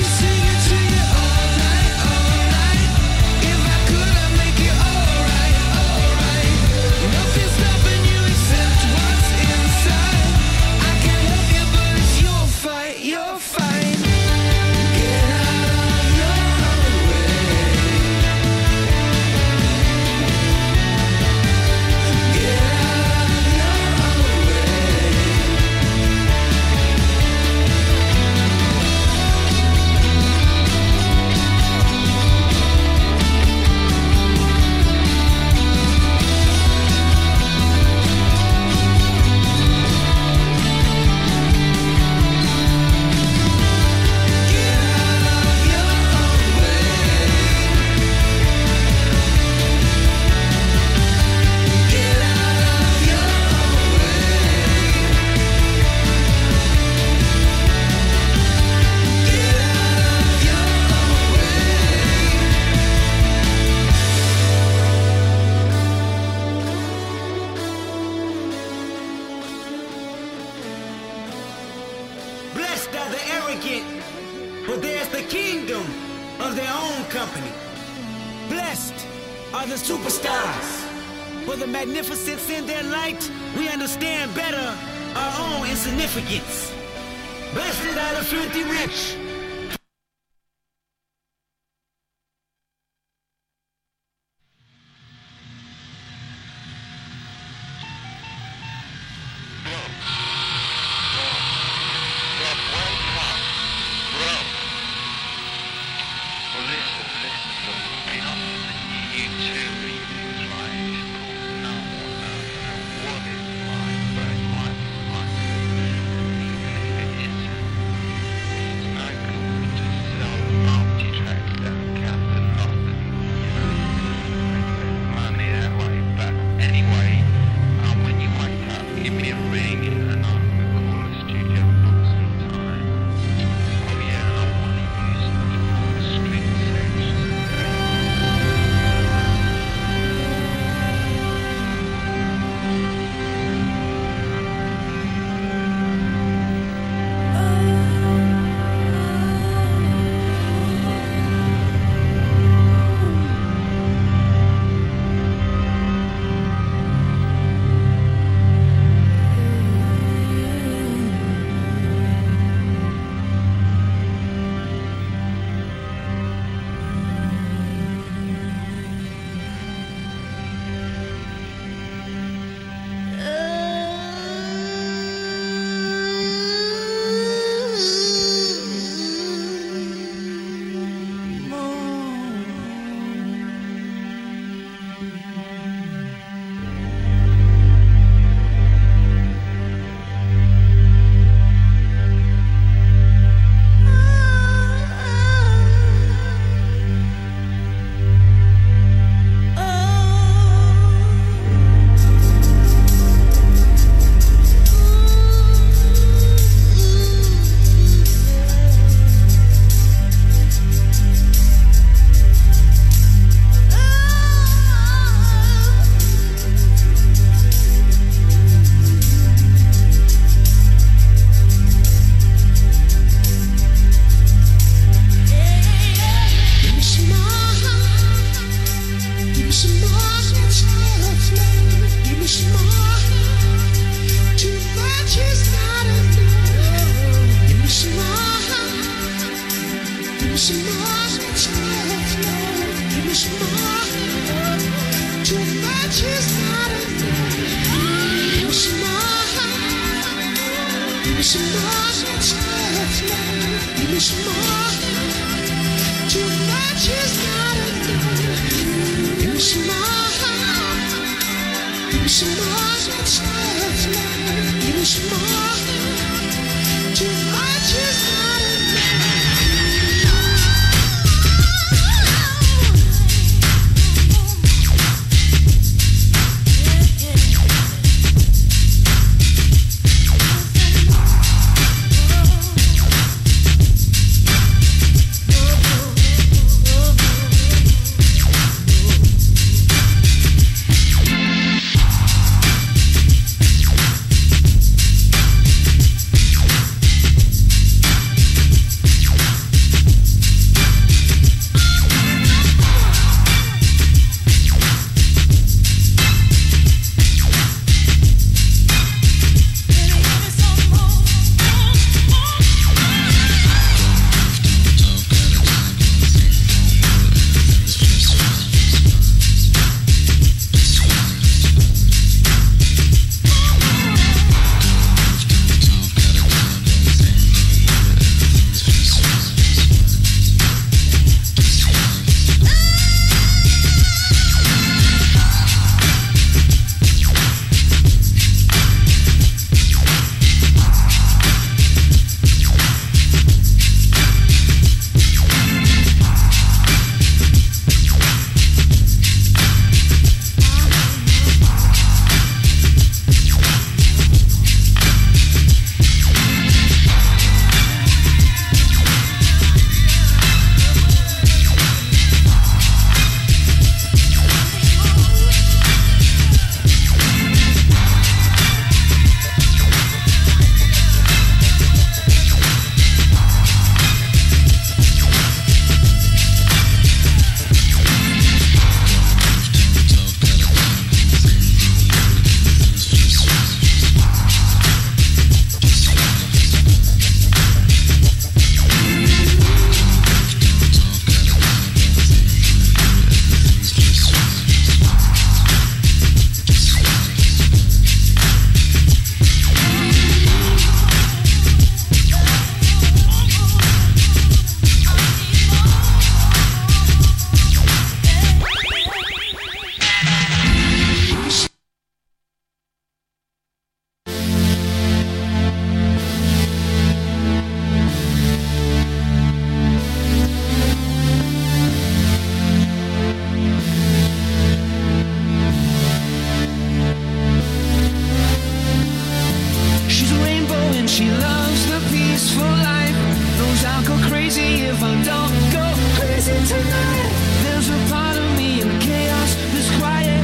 Speaker 4: if I don't go crazy tonight. There's a part of
Speaker 5: me in
Speaker 6: chaos that's quiet,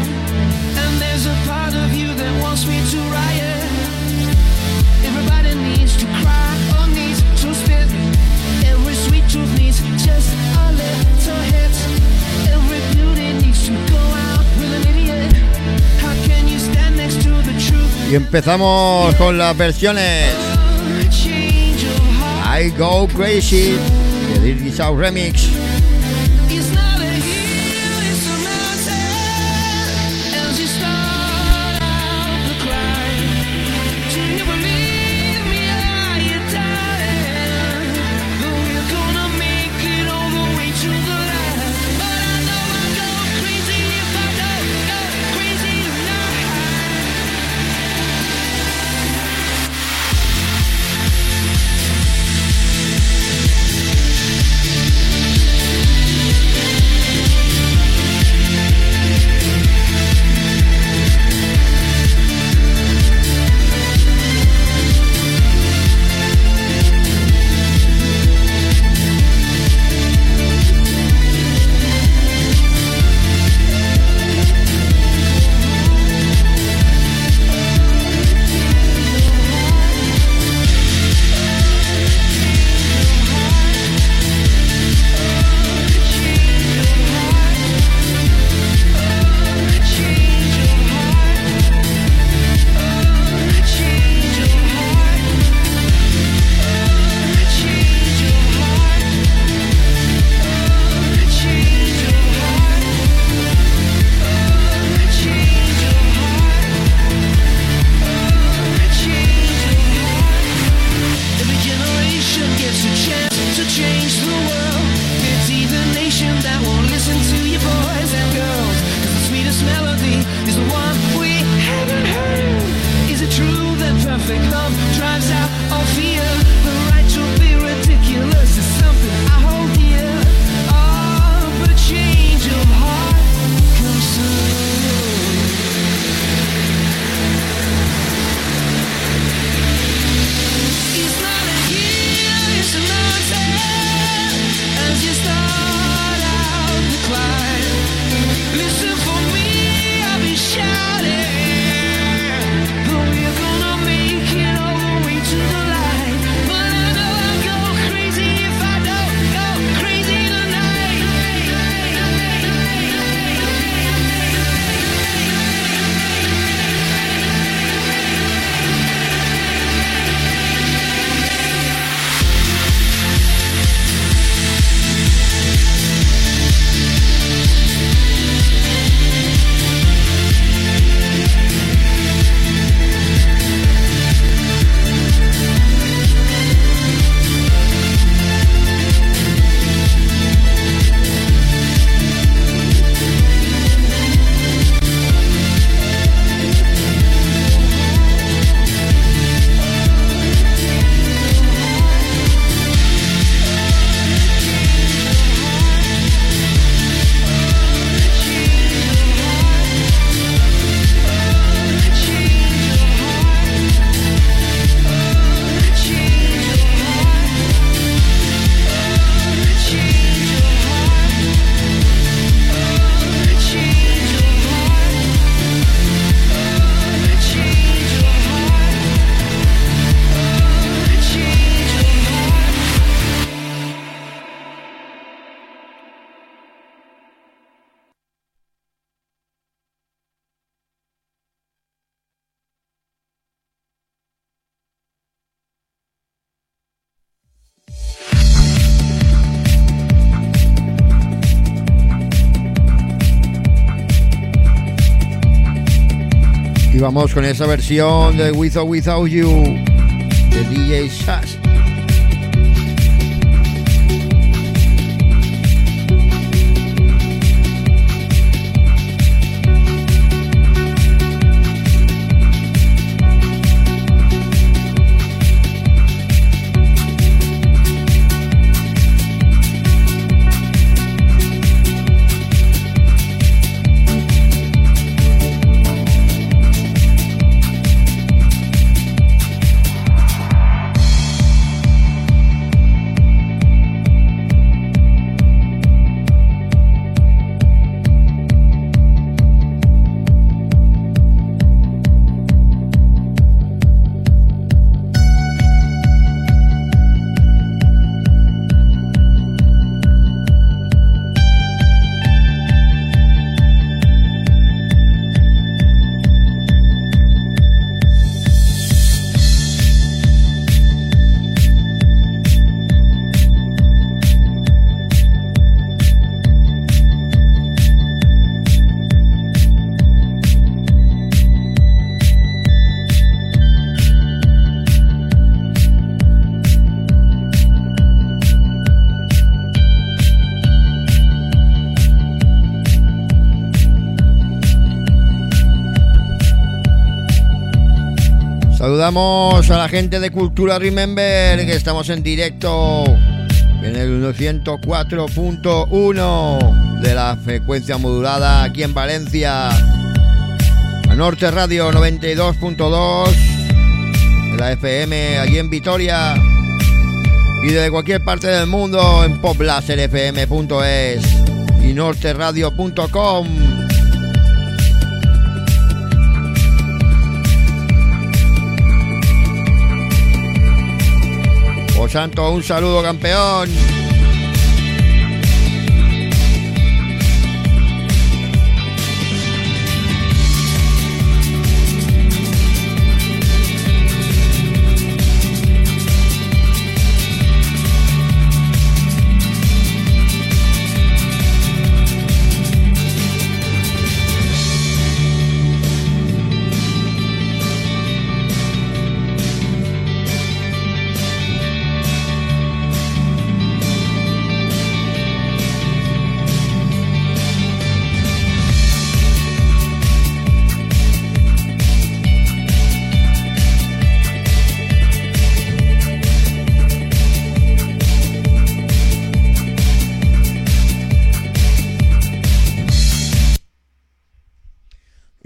Speaker 6: and
Speaker 2: there's a part of you that wants me to riot. Everybody needs to cry or needs to spit. Every sweet tooth needs just a little hit. Every beauty needs to go out with an idiot. How can you stand next to the truth? Y empezamos con las versiones. I go crazy. El our Remix.
Speaker 4: Y vamos con esa versión de With Without You de DJ Sash. A la gente de Cultura Remember, que estamos en directo en el 104.1 de la frecuencia modulada aquí en Valencia. A Norte Radio 92.2 de la FM allí en Vitoria. Y desde cualquier parte del mundo en poplaserfm.es y norteradio.com. Por santo, un saludo campeón.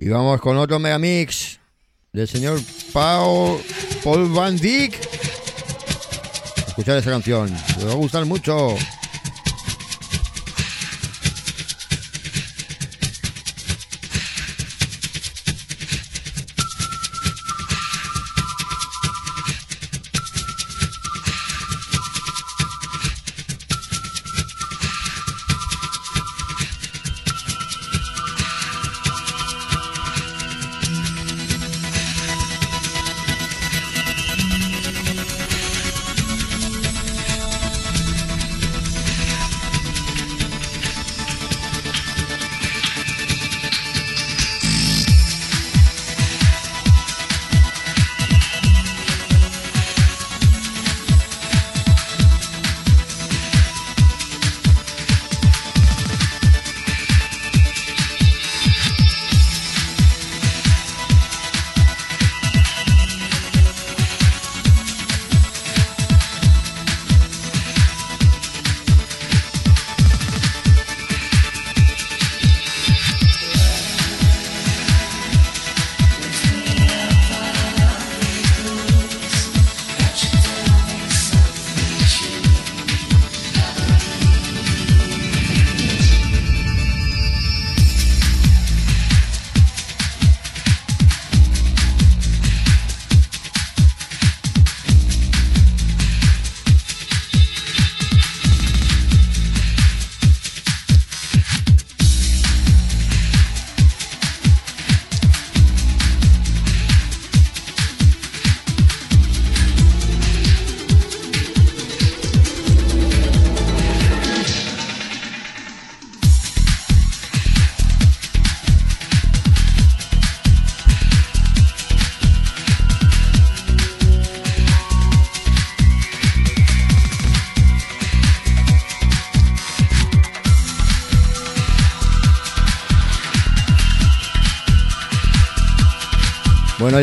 Speaker 4: Y vamos con otro megamix del señor Paul, Paul Van Dyck. Escuchar esa canción, les va a gustar mucho.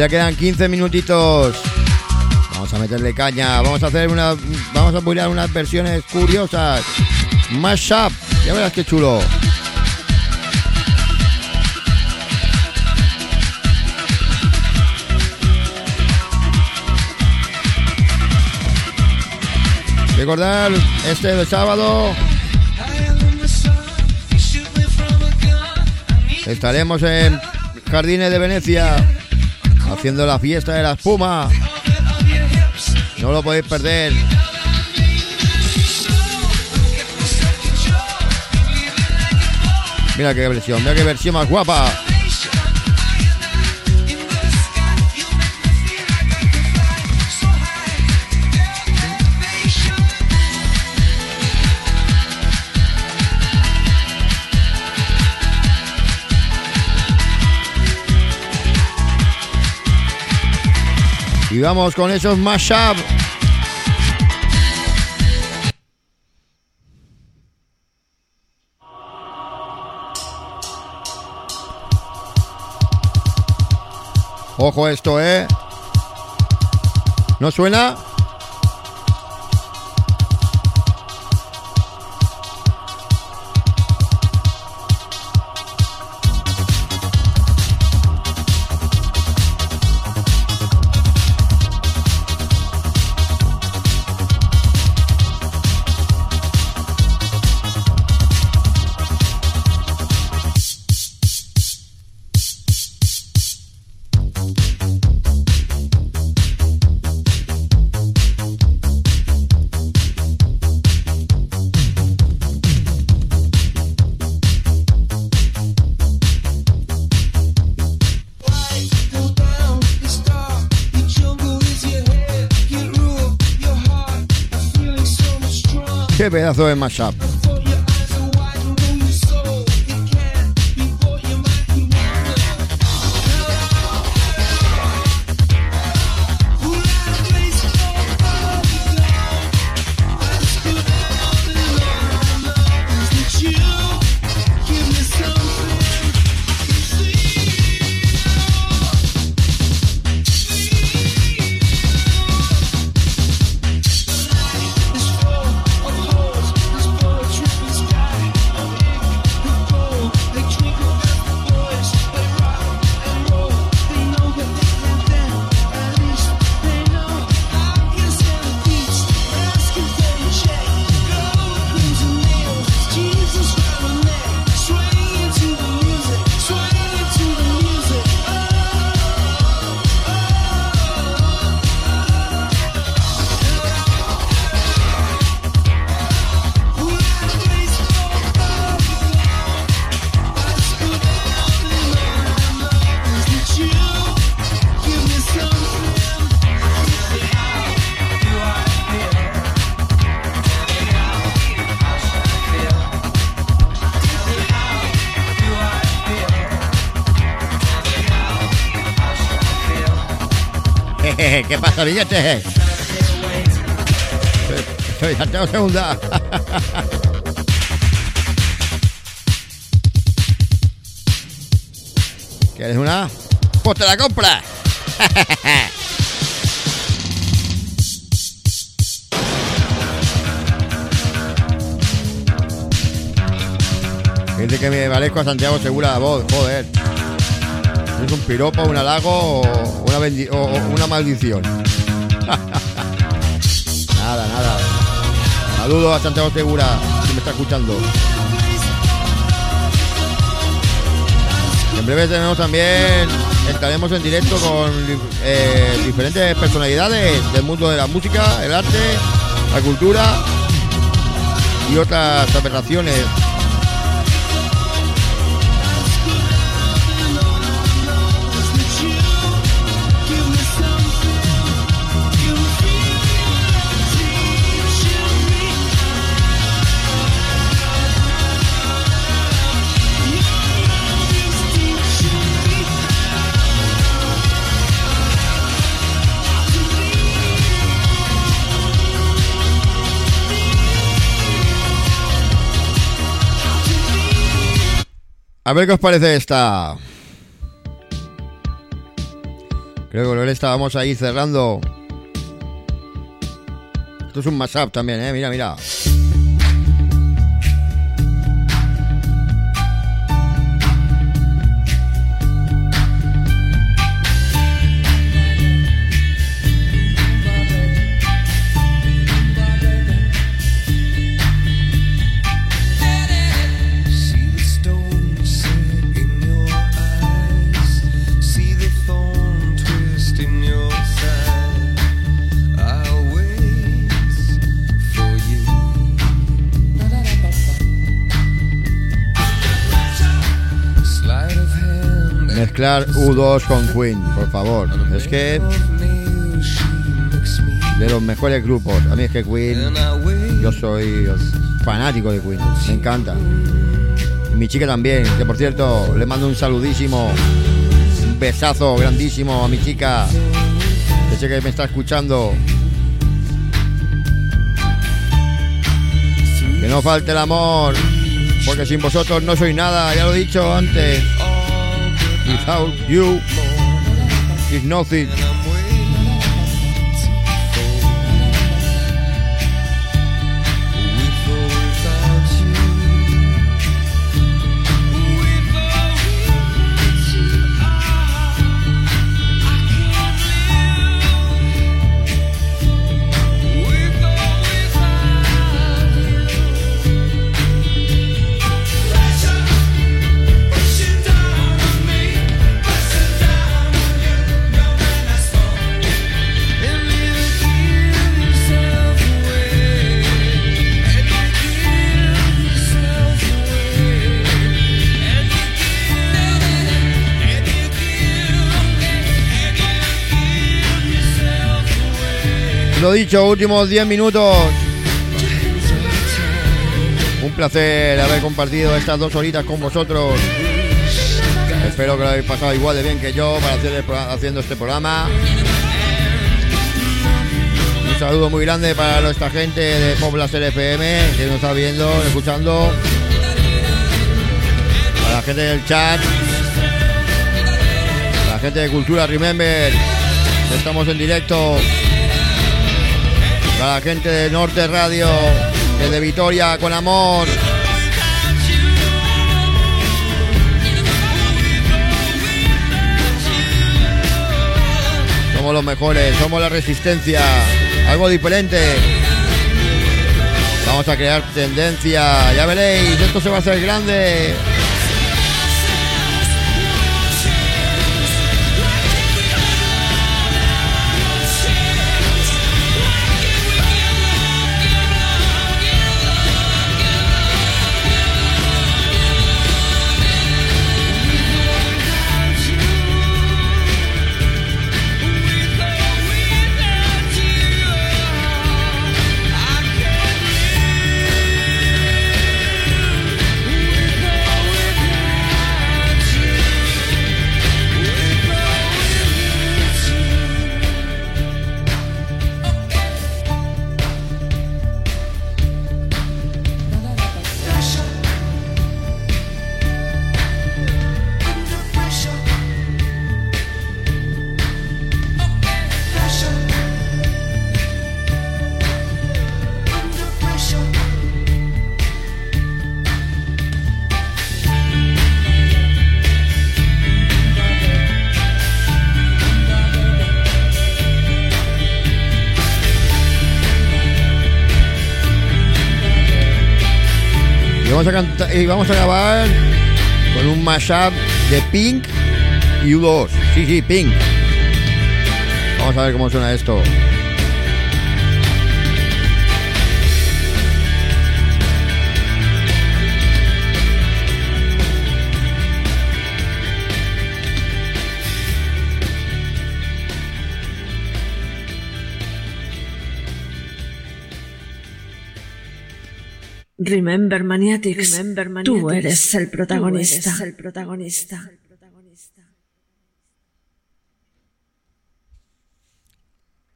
Speaker 4: Quedan 15 minutitos. Vamos a meterle caña. Vamos a hacer una. Vamos a publicar unas versiones curiosas. Mashup. Ya verás qué chulo. Recordar, este sábado estaremos en Jardines de Venecia haciendo la fiesta de la espuma. No lo podéis perder. Mira qué versión, mira qué versión más guapa. Y vamos con esos mashup. Ojo esto, ¿eh?
Speaker 2: ¿No suena? Pedazo de mashup. Jejeje, ¿Qué pasa, billete? Soy Santiago Segunda. ¿Quieres una? Pues te la compras. Dice que me parezco a Santiago Segura la voz, joder. ¿Es un piropo, un halago o una, maldición? nada, nada. Saludos a Santiago Segura, si me está escuchando. En breve tenemos también, estaremos en directo con eh, diferentes personalidades del mundo de la música, el arte, la cultura y otras aberraciones. A ver qué os parece esta. Creo que con él estábamos ahí cerrando. Esto es un mashup también, eh. Mira, mira. Mezclar U2 con Queen, por favor. Es que de los mejores grupos. A mí es que Queen, yo soy fanático de Queen. Me encanta. Y mi chica también, que por cierto, le mando un saludísimo, un besazo grandísimo a mi chica, que sé que me está escuchando. Que no falte el amor, porque sin vosotros no soy nada, ya lo he dicho antes. Without you is nothing.
Speaker 4: Lo dicho, últimos 10 minutos. Un placer haber compartido estas dos horitas con vosotros. Espero que lo hayáis pasado igual de bien que yo para hacer haciendo este programa. Un saludo muy grande para nuestra gente de Poblas FM que nos está viendo, escuchando. Para la gente del chat. Para la gente de Cultura Remember. Estamos en directo. Para la gente de Norte Radio. Desde Vitoria con amor. Somos los mejores, somos la resistencia, algo diferente. Vamos a crear tendencia, ya veréis, esto se va a hacer grande. Vamos a cantar, y vamos a grabar con un mashup de Pink y U2. Sí, sí, Pink. Vamos a ver cómo suena esto.
Speaker 7: Remember Maniatics. Tú eres el protagonista. el protagonista.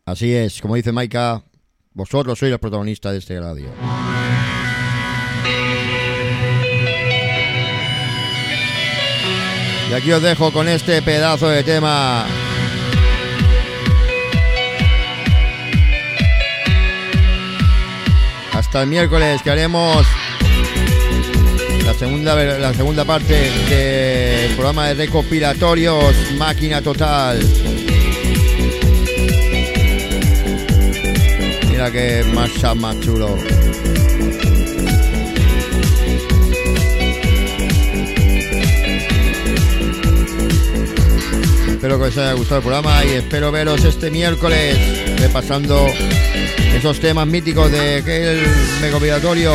Speaker 4: Así es, como dice Maika, vosotros sois los protagonistas de este radio. Y aquí os dejo con este pedazo de tema. Hasta el miércoles que haremos la segunda, la segunda parte del programa de recopilatorios Máquina Total. Mira que más más chulo. Espero que os haya gustado el programa y espero veros este miércoles repasando esos temas míticos de aquel megobligatorio.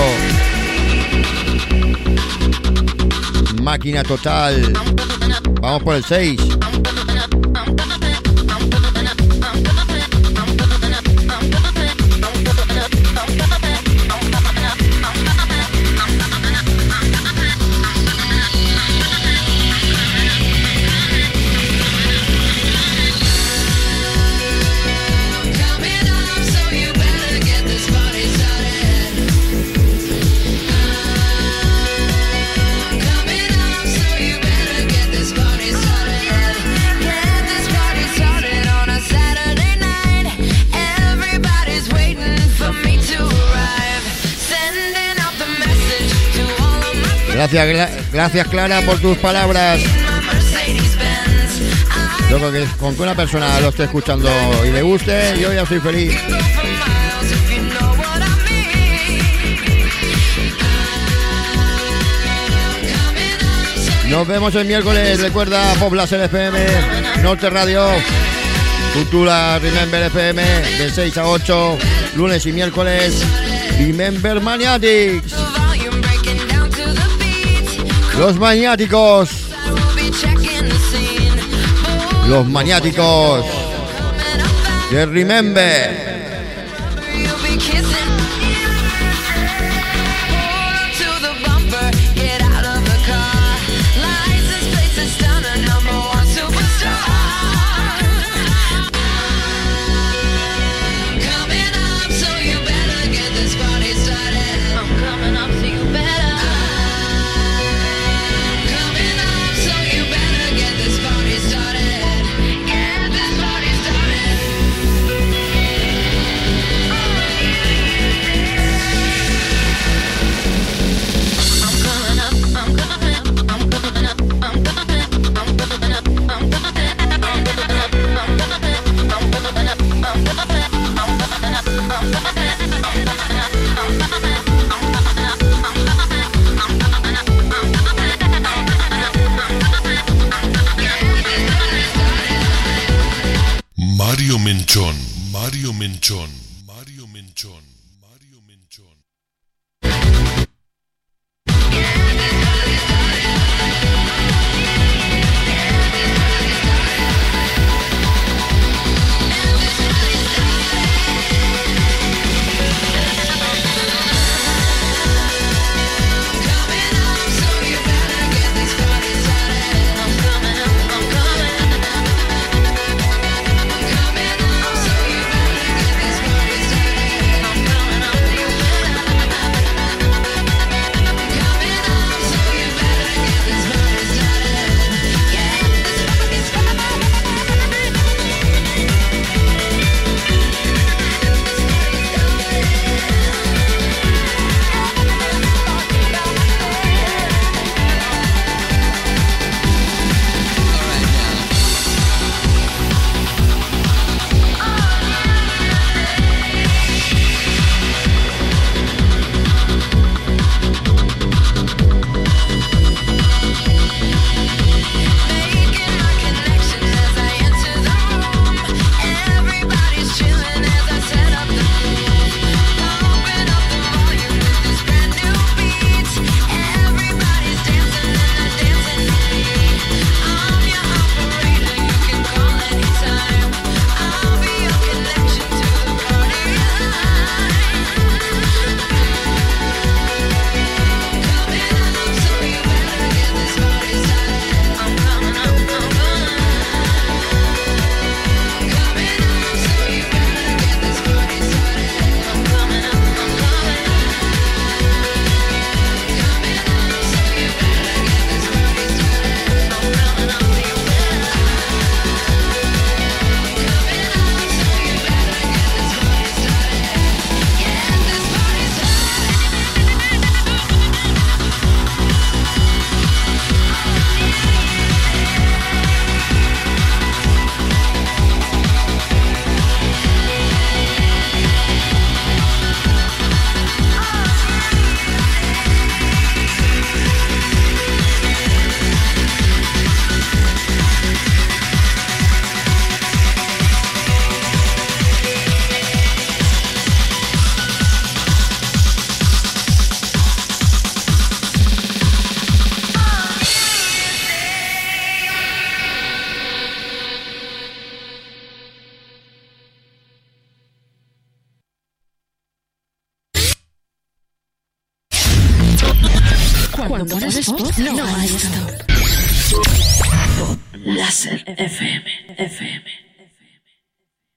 Speaker 4: Máquina total. Vamos por el 6. Gracias, gracias Clara por tus palabras. que con que una persona lo esté escuchando y le guste, yo ya soy feliz. Nos vemos el miércoles, recuerda Poblas FM, Norte Radio, Cultura Remember FM, de 6 a 8, lunes y miércoles, Remember Maniatics, los maniáticos, los maniáticos de Remember.